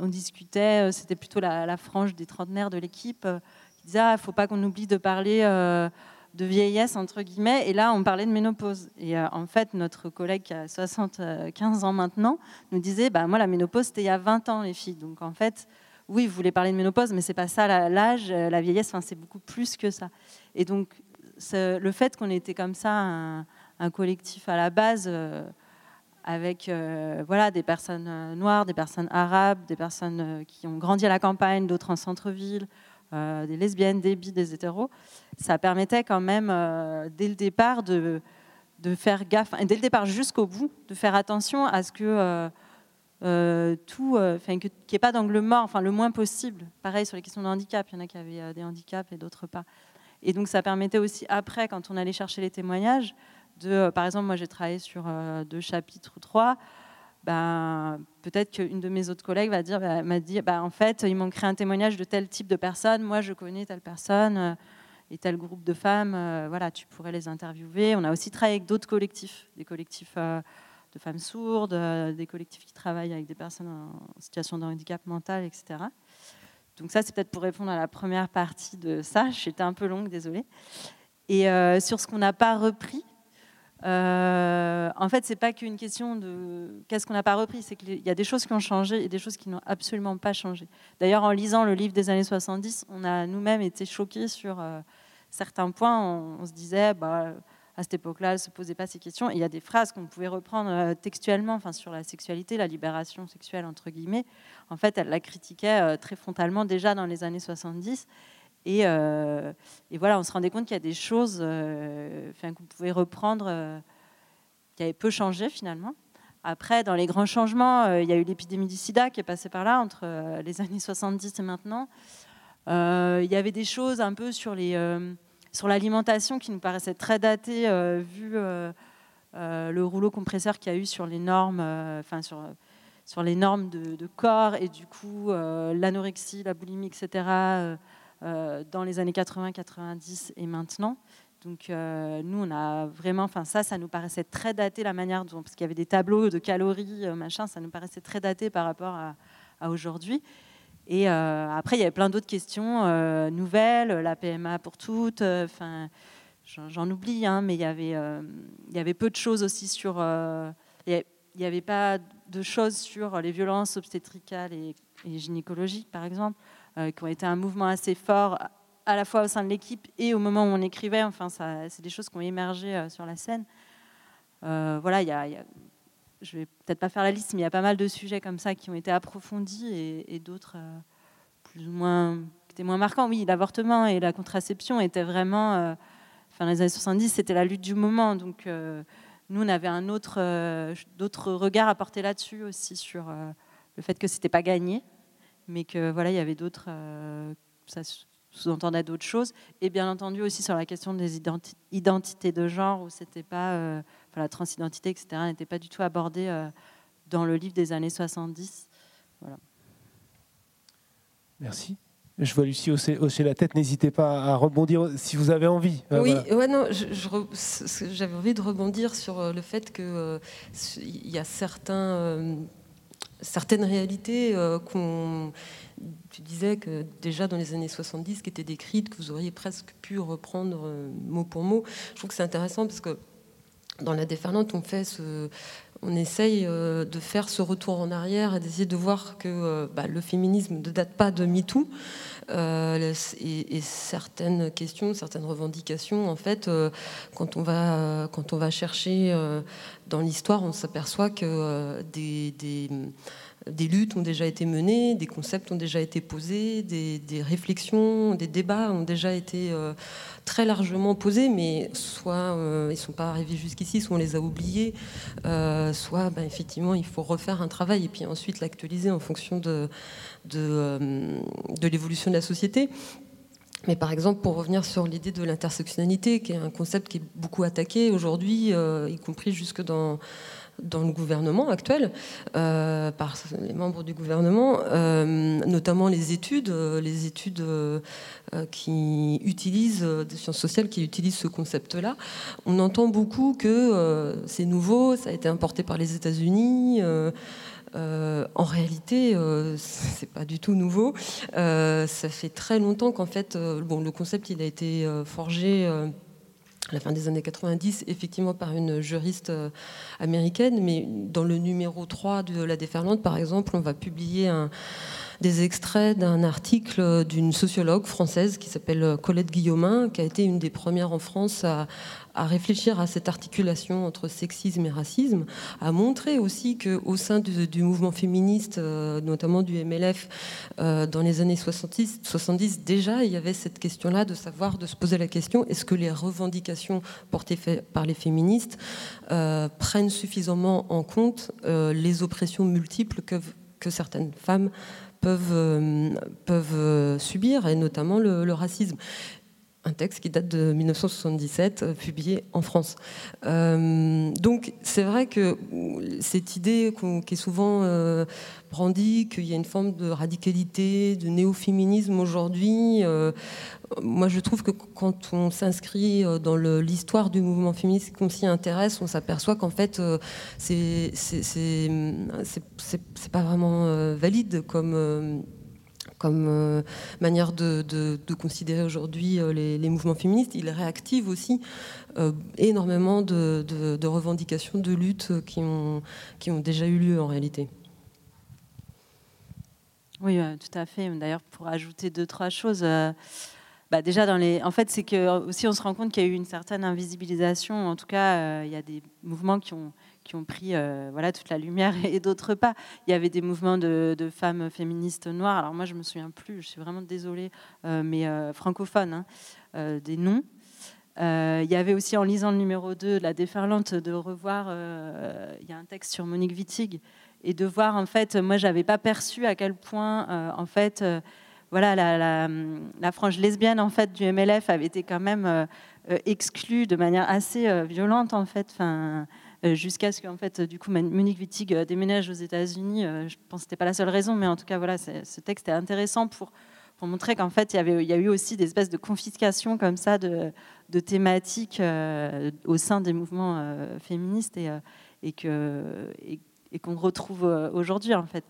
on discutait, c'était plutôt la, frange des trentenaires de l'équipe qui disait, il ah, ne faut pas qu'on oublie de parler de vieillesse, entre guillemets, et là, on parlait de ménopause. Et en fait, notre collègue qui a 75 ans maintenant nous disait, bah, moi, la ménopause, c'était il y a 20 ans, les filles. Donc, en fait, oui, vous voulez parler de ménopause, mais c'est pas ça l'âge, la vieillesse, enfin, c'est beaucoup plus que ça. Et donc, le fait qu'on était comme ça, un, collectif à la base, euh, avec euh, voilà, des personnes euh, noires, des personnes arabes, des personnes qui ont grandi à la campagne, d'autres en centre-ville, des lesbiennes, des bi, des hétéros, ça permettait quand même, dès le départ, de, de faire gaffe, dès le départ jusqu'au bout, de faire attention à ce que tout, enfin, qu'il n'y ait pas d'angle mort, enfin, le moins possible. Pareil sur les questions de handicap, il y en a qui avaient des handicaps et d'autres pas. Et donc ça permettait aussi après, quand on allait chercher les témoignages, de, euh, par exemple, moi j'ai travaillé sur euh, deux chapitres ou trois, ben, peut-être qu'une de mes autres collègues va dire, bah, m'a dit, bah, en fait, il manquerait un témoignage de tel type de personne. Moi, je connais telle personne euh, et tel groupe de femmes. voilà, tu pourrais les interviewer. On a aussi travaillé avec d'autres collectifs, des collectifs de femmes sourdes, des collectifs qui travaillent avec des personnes en situation de handicap mental, etc. Donc ça, c'est peut-être pour répondre à la première partie de ça. [LAUGHS] J'étais un peu longue, désolée. Et euh, sur ce qu'on n'a pas repris, euh, en fait, c'est pas qu'une question de qu'est-ce qu'on n'a pas repris, c'est qu'il y a des choses qui ont changé et des choses qui n'ont absolument pas changé. D'ailleurs, en lisant le livre des années 70, on a nous-mêmes été choqués sur euh, certains points. On, on, se disait, bah, à cette époque-là, elle ne se posait pas ces questions. il y a des phrases qu'on pouvait reprendre euh, textuellement, enfin sur la sexualité, la libération sexuelle entre guillemets. En fait, elle la critiquait euh, très frontalement déjà dans les années 70. Euh, et, voilà, on se rendait compte qu'il y a des choses qu'on pouvait reprendre qui avaient peu changé finalement. Après, dans les grands changements, il y a eu l'épidémie du sida qui est passée par là entre les années 70 et maintenant. il y avait des choses un peu sur les sur l'alimentation qui nous paraissait très datée euh, vu euh, euh, le rouleau compresseur qu'il y a eu sur les normes, enfin sur, sur les normes de, corps et du coup l'anorexie, la boulimie, etc. dans les années 80-90 et maintenant. Donc nous, on a vraiment, enfin ça, ça nous paraissait très daté la manière dont, parce qu'il y avait des tableaux de calories, machin, ça nous paraissait très daté par rapport à aujourd'hui. Et euh, après, il y avait plein d'autres questions euh, nouvelles, la PMA pour toutes. Euh, enfin, j'en oublie, hein, mais il y avait, peu de choses aussi sur. il n'y avait pas de choses sur les violences obstétricales et, gynécologiques, par exemple, qui ont été un mouvement assez fort à la fois au sein de l'équipe et au moment où on écrivait. Enfin, c'est des choses qui ont émergé sur la scène. voilà, il y a je vais peut-être pas faire la liste, mais il y a pas mal de sujets comme ça qui ont été approfondis et, d'autres euh, plus ou moins étaient moins marquants. Oui, l'avortement et la contraception étaient vraiment, euh, enfin les années 70, c'était la lutte du moment. Donc euh, nous, on avait un autre, d'autres regards à porter là-dessus aussi sur le fait que c'était pas gagné, mais que voilà, il y avait d'autres, ça sous-entendait d'autres choses, et bien entendu aussi sur la question des identités de genre où c'était pas la transidentité, etc., n'était pas du tout abordée euh, dans le livre des années 70. Voilà. Merci. Je vois Lucie hausser, la tête. N'hésitez pas à rebondir si vous avez envie. Euh, oui, ouais, non, j'avais envie de rebondir sur euh, le fait qu'il il y a certains, certaines réalités qu'on. Tu disais que déjà dans les années 70, qui étaient décrites, que vous auriez presque pu reprendre mot pour mot. Je trouve que c'est intéressant parce que dans la déferlante, on fait ce, on essaye euh, de faire ce retour en arrière et d'essayer de voir que euh, bah, le féminisme ne date pas de MeToo. Euh, et, certaines questions, certaines revendications, en fait, quand, on va, quand on va chercher dans l'histoire, on s'aperçoit que des, des, des, luttes ont déjà été menées, des concepts ont déjà été posés, des, réflexions, des débats ont déjà été très largement posés, mais soit euh, ils ne sont pas arrivés jusqu'ici, soit on les a oubliés, euh, soit ben, effectivement il faut refaire un travail et puis ensuite l'actualiser en fonction euh, de l'évolution de la société. Mais par exemple, pour revenir sur l'idée de l'intersectionnalité, qui est un concept qui est beaucoup attaqué aujourd'hui, y compris jusque dans le gouvernement actuel, euh, par les membres du gouvernement, euh, notamment les études, euh, les études qui utilisent, des sciences sociales qui utilisent ce concept-là. On entend beaucoup que c'est nouveau, ça a été importé par les États-Unis. En réalité, c'est pas du tout nouveau. ça fait très longtemps qu'en fait, bon, le concept il a été forgé à la fin des années 90, effectivement par une juriste euh, américaine, mais dans le numéro 3 de La Déferlante, par exemple, on va publier des extraits d'un article d'une sociologue française qui s'appelle Colette Guillaumin, qui a été une des premières en France à, réfléchir à cette articulation entre sexisme et racisme, à montrer aussi qu'au sein du, mouvement féministe, euh, notamment du MLF, euh, dans les années 70, 70, déjà, il y avait cette question-là de savoir, de se poser la question, est-ce que les revendications portées par les féministes euh, prennent suffisamment en compte les oppressions multiples que certaines femmes peuvent, peuvent subir, et notamment le racisme un texte qui date de 1977, euh, publié en France. Euh, donc c'est vrai que cette idée qui est souvent euh, brandie, qu'il y a une forme de radicalité, de néo-féminisme aujourd'hui, moi je trouve que quand on s'inscrit dans l'histoire du mouvement féministe, qu'on s'y intéresse, on s'aperçoit qu'en fait c'est c'est pas vraiment valide comme euh, manière de, considérer aujourd'hui euh, les, mouvements féministes. Il réactive aussi euh, énormément de, revendications, de luttes qui ont déjà eu lieu en réalité. Oui, tout à fait. D'ailleurs, pour ajouter deux, trois choses. Bah déjà, dans les... en fait, c'est que aussi on se rend compte qu'il y a eu une certaine invisibilisation. En tout cas, il y a des mouvements qui ont, qui ont pris euh, voilà, toute la lumière [LAUGHS] et d'autres pas. Il y avait des mouvements de, femmes féministes noires. Alors moi, je me souviens plus, je suis vraiment désolée, euh, mais euh, francophones, hein, des noms. il y avait aussi, en lisant le numéro 2, La déferlante, de revoir, il y a un texte sur Monique Wittig, et de voir, en fait, moi, j'avais pas perçu à quel point, en fait, voilà, la, frange lesbienne, en fait, du MLF avait été quand même exclue de manière assez violente, en fait. Euh, jusqu'à ce qu'en fait, du coup, Monique Wittig euh, déménage aux États-Unis. Euh, je pense que c'était pas la seule raison, mais en tout cas, voilà, ce texte est intéressant pour montrer qu'en fait, il y, a eu aussi des espèces de confiscation comme ça de, thématiques au sein des mouvements féministes et, que, qu'on retrouve euh, aujourd'hui en fait.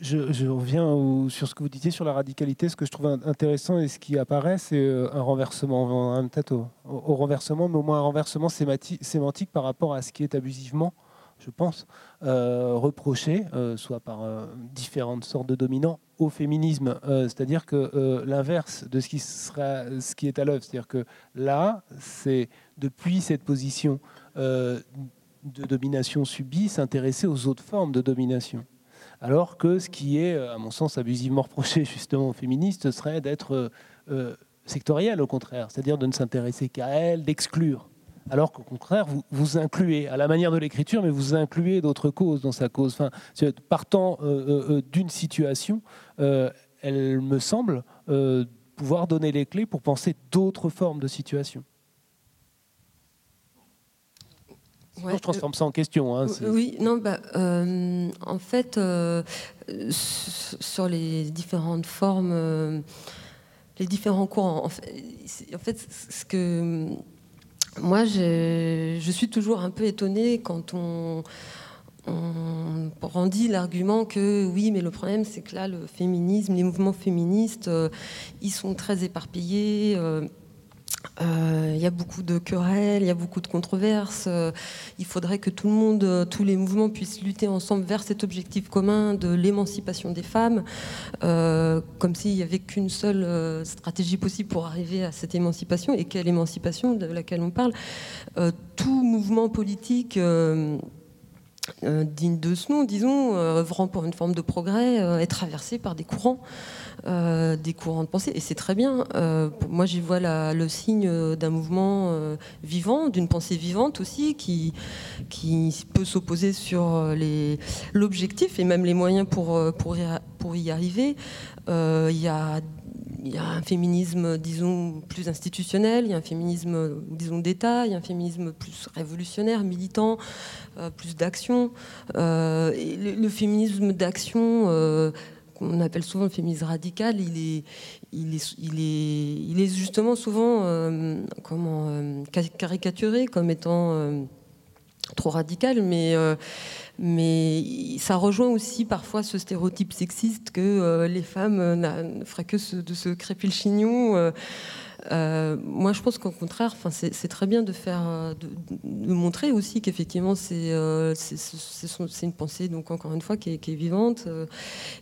Je, reviens sur ce que vous disiez sur la radicalité. Ce que je trouve intéressant et ce qui apparaît, c'est euh, un renversement, peut-être au, renversement, mais au moins un renversement sémantique par rapport à ce qui est abusivement, je pense, euh, reproché, soit par différentes sortes de dominants, au féminisme. c'est-à-dire que l'inverse de ce qui, sera, ce qui est à l'œuvre, c'est-à-dire que là, c'est depuis cette position de domination subie s'intéresser aux autres formes de domination. Alors que ce qui est, à mon sens, abusivement [LAUGHS] reproché justement aux féministes serait d'être euh, euh, sectoriel au contraire, c'est-à-dire de ne s'intéresser qu'à elles, d'exclure. Alors qu'au contraire, vous, vous incluez, à la manière de l'écriture, mais vous incluez d'autres causes dans sa cause. Enfin, partant euh, d'une situation, elle me semble pouvoir donner les clés pour penser d'autres formes de situations. Je transforme ça en question. Hein, oui, non, bah, euh, en fait, euh, sur les différentes formes, euh, les différents courants, en fait, en fait ce que moi, je suis toujours un peu étonnée quand on, on brandit l'argument que oui, mais le problème, c'est que là, le féminisme, les mouvements féministes, ils sont très éparpillés. Euh, il y a beaucoup de querelles, il y a beaucoup de controverses. Euh, il faudrait que tout le monde, euh, tous les mouvements puissent lutter ensemble vers cet objectif commun de l'émancipation des femmes, comme s'il n'y avait qu'une seule stratégie possible pour arriver à cette émancipation. Et quelle émancipation de laquelle on parle? Tout mouvement politique digne de ce nom, disons, œuvrant pour une forme de progrès, est traversé par des courants. Euh, des courants de pensée, et c'est très bien. Euh, moi, j'y vois le signe d'un mouvement euh, vivant, d'une pensée vivante aussi, qui, qui peut s'opposer sur l'objectif et même les moyens pour, pour, y, pour y arriver. Il y a il y a un féminisme, disons, plus institutionnel, il y a un féminisme, disons, d'État, il y a un féminisme plus révolutionnaire, militant, plus d'action. le, féminisme d'action, qu'on appelle souvent le féminisme radical, il est, justement souvent euh, euh, caricaturé comme étant euh, trop radical, mais, mais ça rejoint aussi parfois ce stéréotype sexiste que les femmes ne feraient que de se crêper le chignon. Euh, moi, je pense qu'au contraire, c'est très bien de faire, euh, de, montrer aussi qu'effectivement, c'est euh, une pensée, donc encore une fois, qui est, vivante.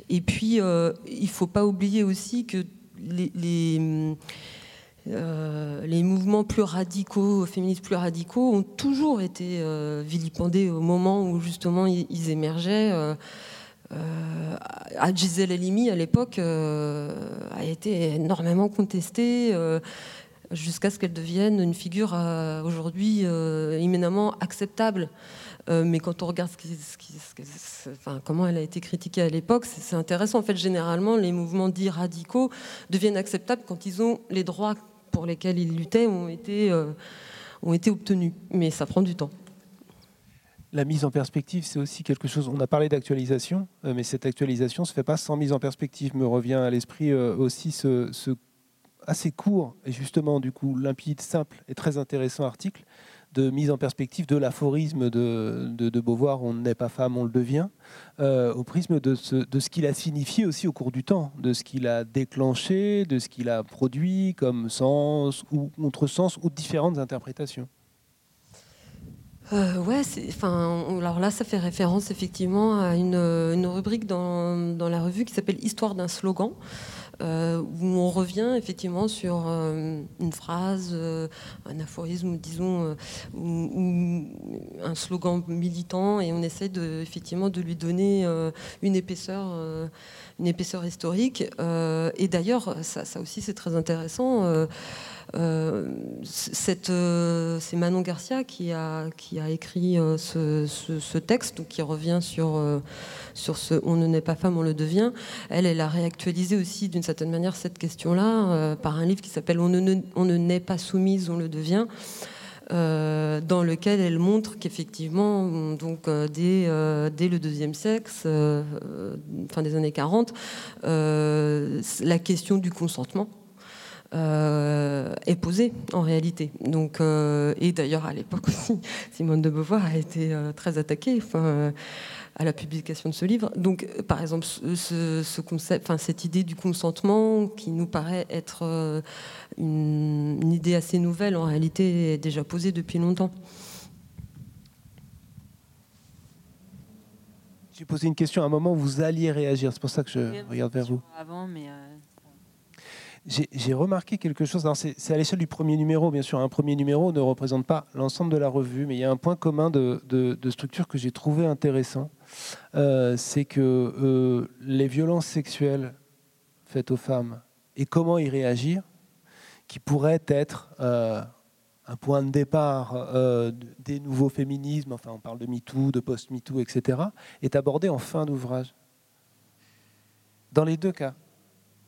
Et puis, il ne faut pas oublier aussi que les, mouvements plus radicaux, féministes plus radicaux, ont toujours été vilipendés au moment où justement ils, émergeaient. Gisèle Halimi, à l'époque, euh, a été énormément contestée euh, jusqu'à ce qu'elle devienne une figure aujourd'hui éminemment acceptable. mais quand on regarde comment elle a été critiquée à l'époque, c'est intéressant. En fait, généralement, les mouvements dits radicaux deviennent acceptables quand ils ont les droits pour lesquels ils luttaient ont été, ont été obtenus. Mais ça prend du temps la mise en perspective, c'est aussi quelque chose. On a parlé d'actualisation, euh, mais cette actualisation ne se fait pas sans mise en perspective. Me revient à l'esprit euh, aussi ce, assez court et justement du coup limpide, simple et très intéressant article de mise en perspective de l'aphorisme de, de, Beauvoir on n'est pas femme, on le devient, euh, au prisme de ce, de ce qu'il a signifié aussi au cours du temps, de ce qu'il a déclenché, de ce qu'il a produit comme sens ou contre-sens ou différentes interprétations. Euh, ouais, enfin, alors là, ça fait référence effectivement à une, une rubrique dans, dans, la revue qui s'appelle Histoire d'un slogan, euh, où on revient effectivement sur euh, une phrase, euh, un aphorisme, disons, ou, un slogan militant, et on essaie de, effectivement de lui donner une épaisseur, une épaisseur historique. et d'ailleurs, ça, aussi, c'est très intéressant. Euh, c'est Manon Garcia qui a, écrit euh, ce, texte, qui revient sur, ce On ne naît pas femme, on le devient. Elle, a réactualisé aussi d'une certaine manière cette question-là par un livre qui s'appelle on ne, on ne naît pas soumise, on le devient. dans lequel elle montre qu'effectivement, donc dès, dès, le deuxième sexe, fin des années 40, la question du consentement euh, est posée en réalité. Donc, euh, et d'ailleurs à l'époque aussi, [LAUGHS] Simone de Beauvoir a été euh, très attaquée. Enfin, à la publication de ce livre. Donc, par exemple, ce, concept, enfin, cette idée du consentement qui nous paraît être une, une, idée assez nouvelle, en réalité, est déjà posée depuis longtemps. J'ai posé une question à un moment où vous alliez réagir. C'est pour ça que je regarde vers vous. Avant, mais j'ai remarqué quelque chose. C'est à l'échelle du premier numéro, bien sûr. Un premier numéro ne représente pas l'ensemble de la revue, mais il y a un point commun de, structure que j'ai trouvé intéressant. Euh, c'est que euh, les violences sexuelles faites aux femmes et comment y réagir, qui pourrait être euh, un point de départ des nouveaux féminismes, enfin on parle de MeToo, de post-MeToo, etc., est abordé en fin d'ouvrage. Dans les deux cas.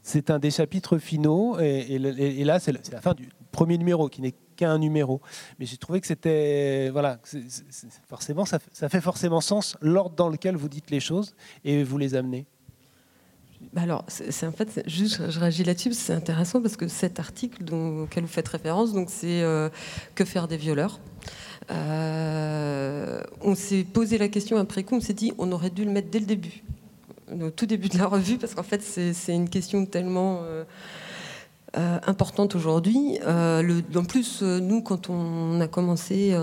C'est un des chapitres finaux, et, là, c'est la fin du premier numéro, qui n'est qu'un numéro. Mais j'ai trouvé que c'était. Voilà, forcément, ça, fait forcément sens l'ordre dans lequel vous dites les choses et vous les amenez. Bah alors, c'est en fait, juste, je réagis là-dessus, c'est intéressant parce que cet article dont, auquel vous faites référence, donc c'est euh, Que faire des violeurs? Euh, On s'est posé la question après coup, on s'est dit on aurait dû le mettre dès le début au tout début de la revue, parce qu'en fait, c'est une question tellement euh, euh, importante aujourd'hui. Euh, en plus, nous, quand on a commencé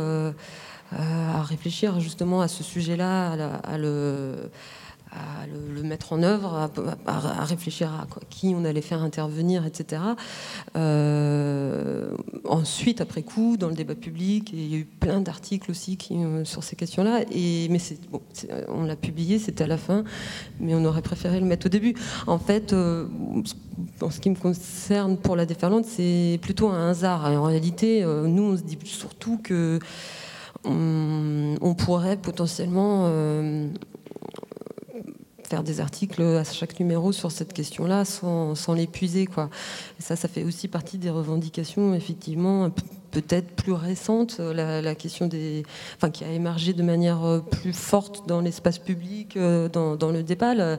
à réfléchir justement à ce sujet-là, à, le à le, mettre en œuvre, à, réfléchir à qui on allait faire intervenir, etc. Euh, ensuite, après coup, dans le débat public, il y a eu plein d'articles aussi euh, sur ces questions-là. Mais bon, on l'a publié, c'était à la fin, mais on aurait préféré le mettre au début. En fait, euh, en ce qui me concerne pour la déferlante, c'est plutôt un hasard. en réalité, nous, on se dit surtout que on, pourrait potentiellement faire des articles à chaque numéro sur cette question-là sans, l'épuiser. Quoi. ça, ça fait aussi partie des revendications, effectivement, peut-être plus récente, la, question des, enfin, qui a émergé de manière plus forte dans l'espace public, dans, dans, le débat, la,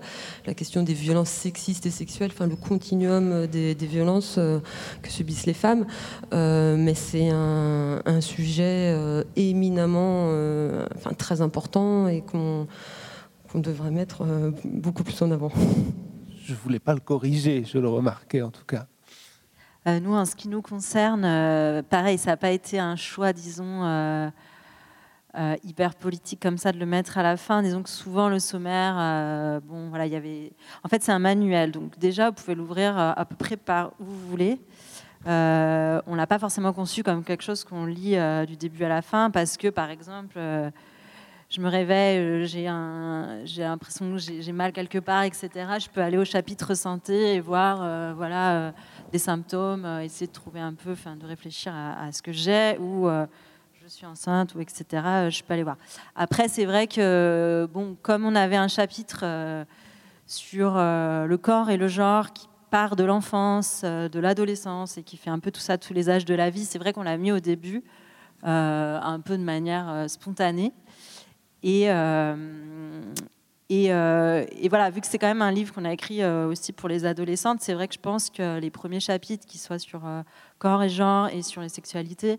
question des violences sexistes et sexuelles, enfin, le continuum des, des violences que subissent les femmes. mais c'est un, un, sujet éminemment, enfin, très important et qu'on qu'on devrait mettre beaucoup plus en avant je ne voulais pas le corriger, je le remarquais en tout cas. Euh, nous, en ce qui nous concerne, euh, pareil, ça n'a pas été un choix, disons, euh, hyper politique comme ça de le mettre à la fin. Disons que souvent le sommaire, bon, voilà, il y avait. En fait, c'est un manuel, donc déjà, vous pouvez l'ouvrir à peu près par où vous voulez. on l'a pas forcément conçu comme quelque chose qu'on lit du début à la fin, parce que, par exemple je me réveille, euh, j'ai l'impression que j'ai mal quelque part, etc. Je peux aller au chapitre santé et voir, euh, voilà, euh, des symptômes, essayer de trouver un peu, de réfléchir à, ce que j'ai ou je suis enceinte ou etc. je peux aller voir. Après, c'est vrai que, bon, comme on avait un chapitre sur le corps et le genre qui part de l'enfance, de l'adolescence et qui fait un peu tout ça tous les âges de la vie, c'est vrai qu'on l'a mis au début, un peu de manière spontanée. Et, euh, euh, et, voilà, vu que c'est quand même un livre qu'on a écrit euh, aussi pour les adolescentes, c'est vrai que je pense que les premiers chapitres qui soient sur corps et genre et sur les sexualités,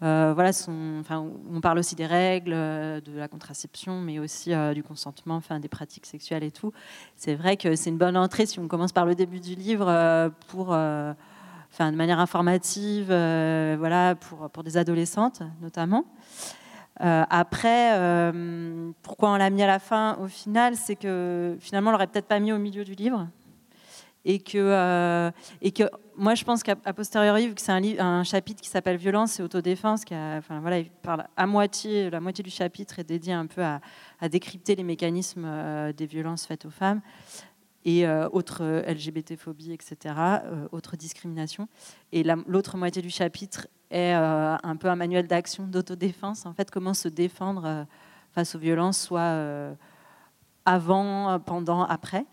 voilà, on parle aussi des règles, de la contraception, mais aussi du consentement, enfin, des pratiques sexuelles et tout. C'est vrai que c'est une bonne entrée si on commence par le début du livre pour, enfin, de manière informative, voilà, pour, pour des adolescentes notamment. Euh, après, euh, pourquoi on l'a mis à la fin au final, c'est que finalement on l'aurait peut-être pas mis au milieu du livre. Et que, euh, et que moi je pense qu'à posteriori, vu que c'est un, chapitre qui s'appelle Violence et autodéfense, qui enfin, voilà, il parle à moitié, la moitié du chapitre est dédié un peu à, décrypter les mécanismes des violences faites aux femmes et autres LGBT-phobie, etc., autres discriminations. Et l'autre moitié du chapitre est euh, un peu un manuel d'action d'autodéfense, en fait, comment se défendre euh, face aux violences, soit euh, avant, pendant, après.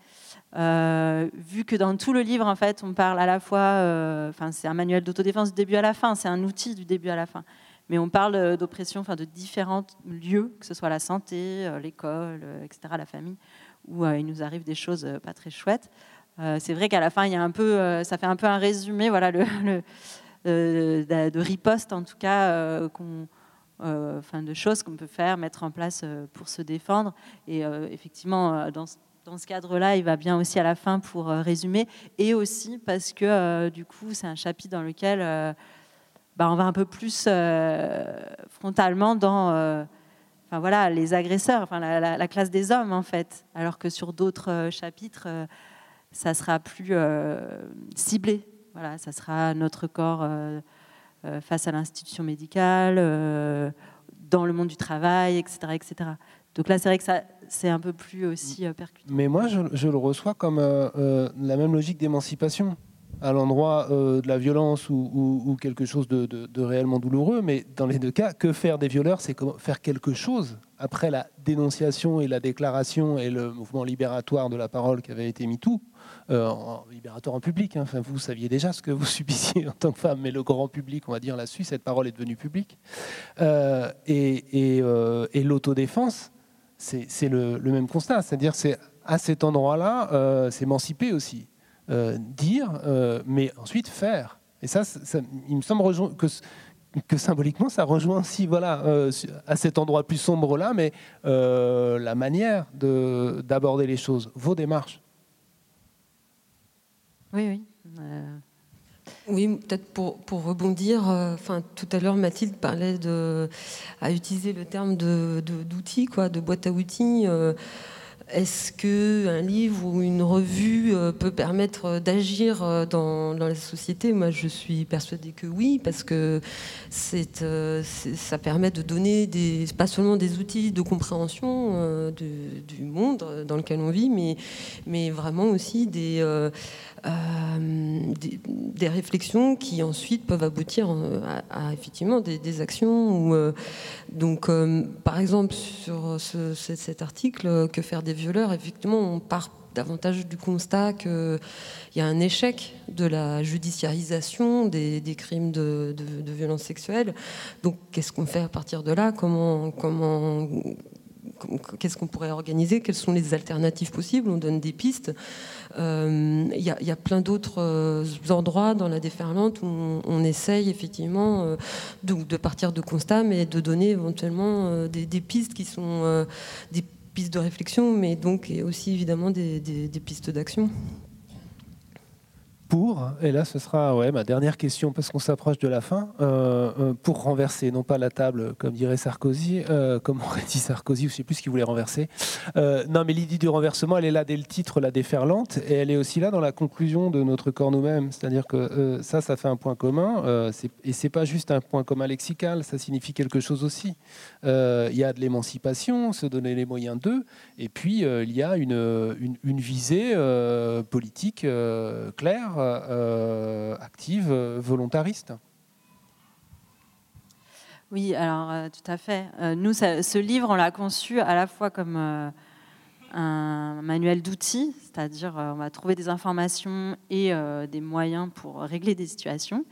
vu que dans tout le livre, en fait, on parle à la fois, enfin, c'est un manuel d'autodéfense du début à la fin, c'est un outil du début à la fin, mais on parle d'oppression, enfin, de différents lieux, que ce soit la santé, l'école, etc., la famille, où il nous arrive des choses pas très chouettes. c'est vrai qu'à la fin, il y a un peu, ça fait un peu un résumé, voilà, le de, riposte en tout cas, euh, euh, enfin, de choses qu'on peut faire, mettre en place pour se défendre. Et effectivement, dans, dans ce cadre-là, il va bien aussi à la fin pour résumer, et aussi parce que du coup, c'est un chapitre dans lequel bah, on va un peu plus frontalement dans enfin, voilà, les agresseurs, enfin, la, la, classe des hommes en fait, alors que sur d'autres chapitres, ça sera plus ciblé. Voilà, ça sera notre corps euh, euh, face à l'institution médicale, euh, dans le monde du travail, etc. etc. Donc là, c'est vrai que ça, c'est un peu plus aussi percutant. Mais moi, je, le reçois comme la même logique d'émancipation à l'endroit de la violence ou, quelque chose de, de, réellement douloureux. Mais dans les deux cas, que faire des violeurs, c'est faire quelque chose après la dénonciation et la déclaration et le mouvement libératoire de la parole qui avait été mis tout. Euh, en, libérateur en public. Hein. Enfin, vous saviez déjà ce que vous [LAUGHS] subissiez en tant que femme, mais le grand public, on va dire là-dessus, cette parole est devenue publique. Euh, et, euh, et, l'autodéfense, c'est le, même constat. C'est-à-dire, c'est à cet endroit-là, s'émanciper aussi. dire, mais ensuite faire. Et ça, il me semble que que symboliquement, ça rejoint aussi voilà, à cet endroit plus sombre-là, mais la manière d'aborder les choses, vos démarches. Oui, oui. Euh, oui, peut-être pour, rebondir, euh, tout à l'heure Mathilde parlait de, utiliser le terme de, d'outils, quoi, de boîte à outils. Euh, est-ce qu'un livre ou une revue peut permettre d'agir dans, la société? Moi, je suis persuadée que oui, parce que ça permet de donner des, pas seulement des outils de compréhension du monde dans lequel on vit, mais vraiment aussi des, des, réflexions qui ensuite peuvent aboutir à, effectivement des, actions. donc, par exemple, sur cet article, que faire des violeurs, effectivement, on part davantage du constat qu'il y a un échec de la judiciarisation des, crimes de, violence sexuelle. Donc, qu'est-ce qu'on fait à partir de là? Comment qu'est-ce qu'on pourrait organiser, quelles sont les alternatives possibles, on donne des pistes. Il euh, y, a plein d'autres euh, endroits dans la déferlante où on, essaye effectivement euh, de, partir de constats, mais de donner éventuellement des, pistes qui sont des pistes de réflexion, mais donc aussi évidemment des pistes d'action pour, et là ce sera ouais, ma dernière question parce qu'on s'approche de la fin, euh, euh, pour renverser, non pas la table comme dirait Sarkozy, euh, comme aurait dit Sarkozy, je ne sais plus ce qu'il voulait renverser. non mais l'idée du renversement, elle est là dès le titre, la déferlante, et elle est aussi là dans la conclusion de notre corps nous-mêmes. C'est-à-dire que ça, ça fait un point commun, et c'est pas juste un point commun lexical, ça signifie quelque chose aussi. Il y a de l'émancipation, se donner les moyens d'eux, et puis il y a une, une, une visée politique claire euh, active, volontariste. Oui, alors euh, tout à fait. Euh, nous, ce livre, on l'a conçu à la fois comme un manuel d'outils, c'est-à-dire on va trouver des informations et des moyens pour régler des situations.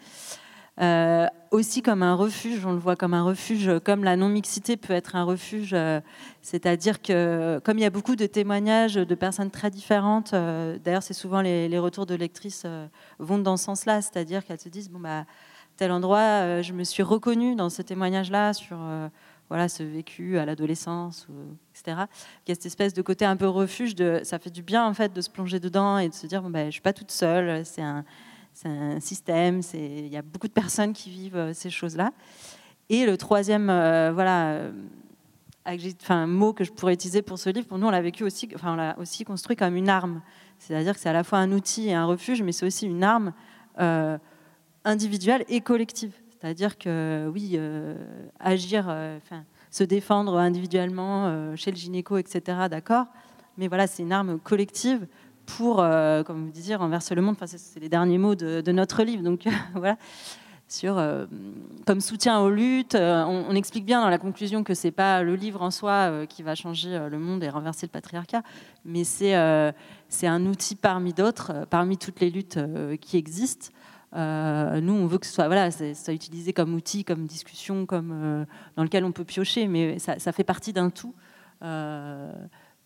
Euh, aussi comme un refuge, on le voit comme un refuge, comme la non-mixité peut être un refuge, euh, c'est-à-dire que comme il y a beaucoup de témoignages de personnes très différentes, euh, d'ailleurs c'est souvent les, retours de lectrices vont dans ce sens-là, c'est-à-dire qu'elles se disent, bon bah tel endroit, je me suis reconnue dans ce témoignage-là sur voilà, ce vécu à l'adolescence, etc. Il y a cette espèce de côté un peu refuge, ça fait du bien en fait de se plonger dedans et de se dire, bon, bah, je suis pas toute seule, c'est un c'est un système, il y a beaucoup de personnes qui vivent euh, ces choses-là. Et le troisième, euh, voilà, euh, mot que je pourrais utiliser pour ce livre, pour nous, on l'a vécu aussi, enfin, on l'a aussi construit comme une arme. C'est-à-dire que c'est à la fois un outil et un refuge, mais c'est aussi une arme individuelle et collective. C'est-à-dire que oui, agir, se défendre individuellement chez le gynéco, etc. D'accord, mais voilà, c'est une arme collective pour, euh, comme vous disiez, renverser le monde. Enfin, c'est les derniers mots de, notre livre. Donc [LAUGHS] voilà, sur euh, comme soutien aux luttes. Euh, on, explique bien dans la conclusion que c'est pas le livre en soi qui va changer le monde et renverser le patriarcat, mais c'est c'est un outil parmi d'autres, parmi toutes les luttes qui existent. nous, on veut que ce soit, voilà, soit utilisé comme outil, comme discussion, comme dans lequel on peut piocher, mais ça, fait partie d'un tout.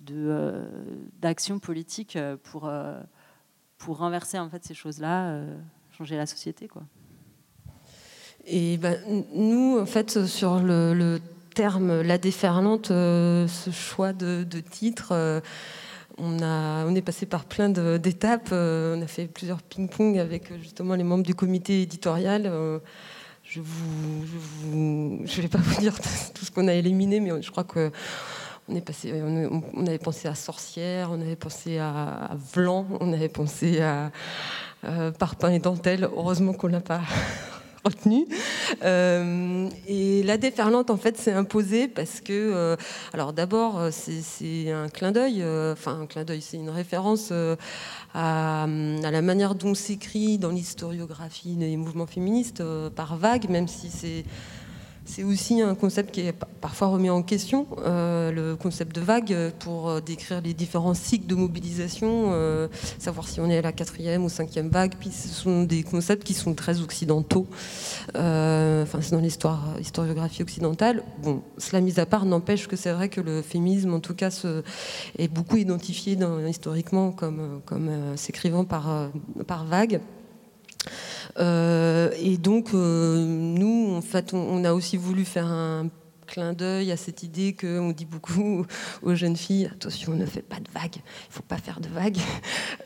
D'action politique euh, pour, euh, pour renverser en fait ces choses-là, changer la société. Quoi. Et ben, nous, en fait, sur le, terme la déferlante, ce choix de, titre, on, a, on est passé par plein d'étapes. on a fait plusieurs ping-pong avec justement les membres du comité éditorial. je ne je vais pas vous dire [LAUGHS] tout ce qu'on a éliminé, mais je crois que passé, on, avait pensé à Sorcière, on avait pensé à, Vlan, on avait pensé à euh, Parpaing et Dentelle. Heureusement qu'on l'a pas [LAUGHS] retenu. Euh, et la déferlante, en fait, s'est imposée parce que, euh, alors d'abord, c'est un clin d'œil, enfin un clin d'œil, c'est une référence à, à, la manière dont s'écrit dans l'historiographie des mouvements féministes par vague, même si c'est c'est aussi un concept qui est parfois remis en question, euh, le concept de vague, pour euh, décrire les différents cycles de mobilisation, euh, savoir si on est à la quatrième ou cinquième vague. Puis ce sont des concepts qui sont très occidentaux. enfin, c'est dans l'histoire, historiographie occidentale. Bon, cela mis à part, n'empêche que c'est vrai que le féminisme, en tout cas, est beaucoup identifié historiquement comme, s'écrivant par vague. Euh, et donc, euh, nous, en fait, on, a aussi voulu faire un clin d'œil à cette idée qu'on dit beaucoup [LAUGHS] aux jeunes filles attention, ne fais pas de vagues, il ne faut pas faire de vagues. [LAUGHS]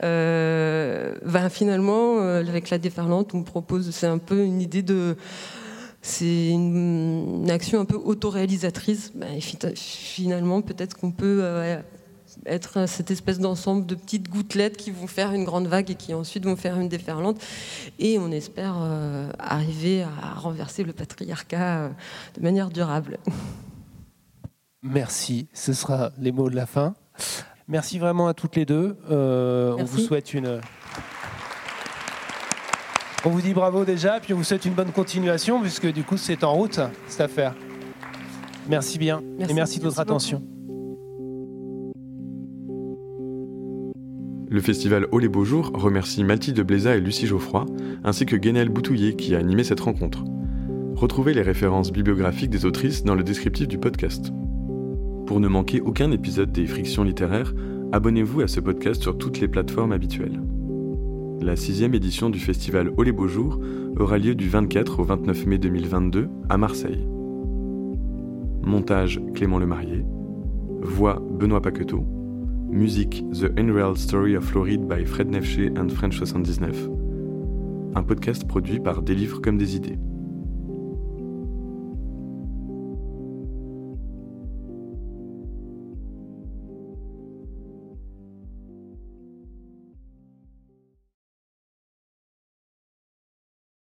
Euh, ben, finalement, avec la déferlante, on propose, c'est un peu une idée de. C'est une, action un peu autoréalisatrice. Ben, finalement, peut-être qu'on peut être cette espèce d'ensemble de petites gouttelettes qui vont faire une grande vague et qui ensuite vont faire une déferlante. Et on espère euh, arriver à renverser le patriarcat euh, de manière durable. Merci, ce sera les mots de la fin. Merci vraiment à toutes les deux. Euh, on vous souhaite une... On vous dit bravo déjà, puis on vous souhaite une bonne continuation, puisque du coup c'est en route, cette affaire. Merci bien, et merci de votre attention. Le festival Oh les Beaux Jours remercie Mathilde Bléza et Lucie Geoffroy, ainsi que Guénel Boutouillet qui a animé cette rencontre. Retrouvez les références bibliographiques des autrices dans le descriptif du podcast. Pour ne manquer aucun épisode des Frictions littéraires, abonnez-vous à ce podcast sur toutes les plateformes habituelles. La sixième édition du festival Oh les Beaux Jours aura lieu du 24 au 29 mai 2022 à Marseille. Montage Clément Lemarié. Voix Benoît Paqueteau. Musique The Unreal Story of Floride by Fred Nefché and French 79. Un podcast produit par Des livres comme des idées.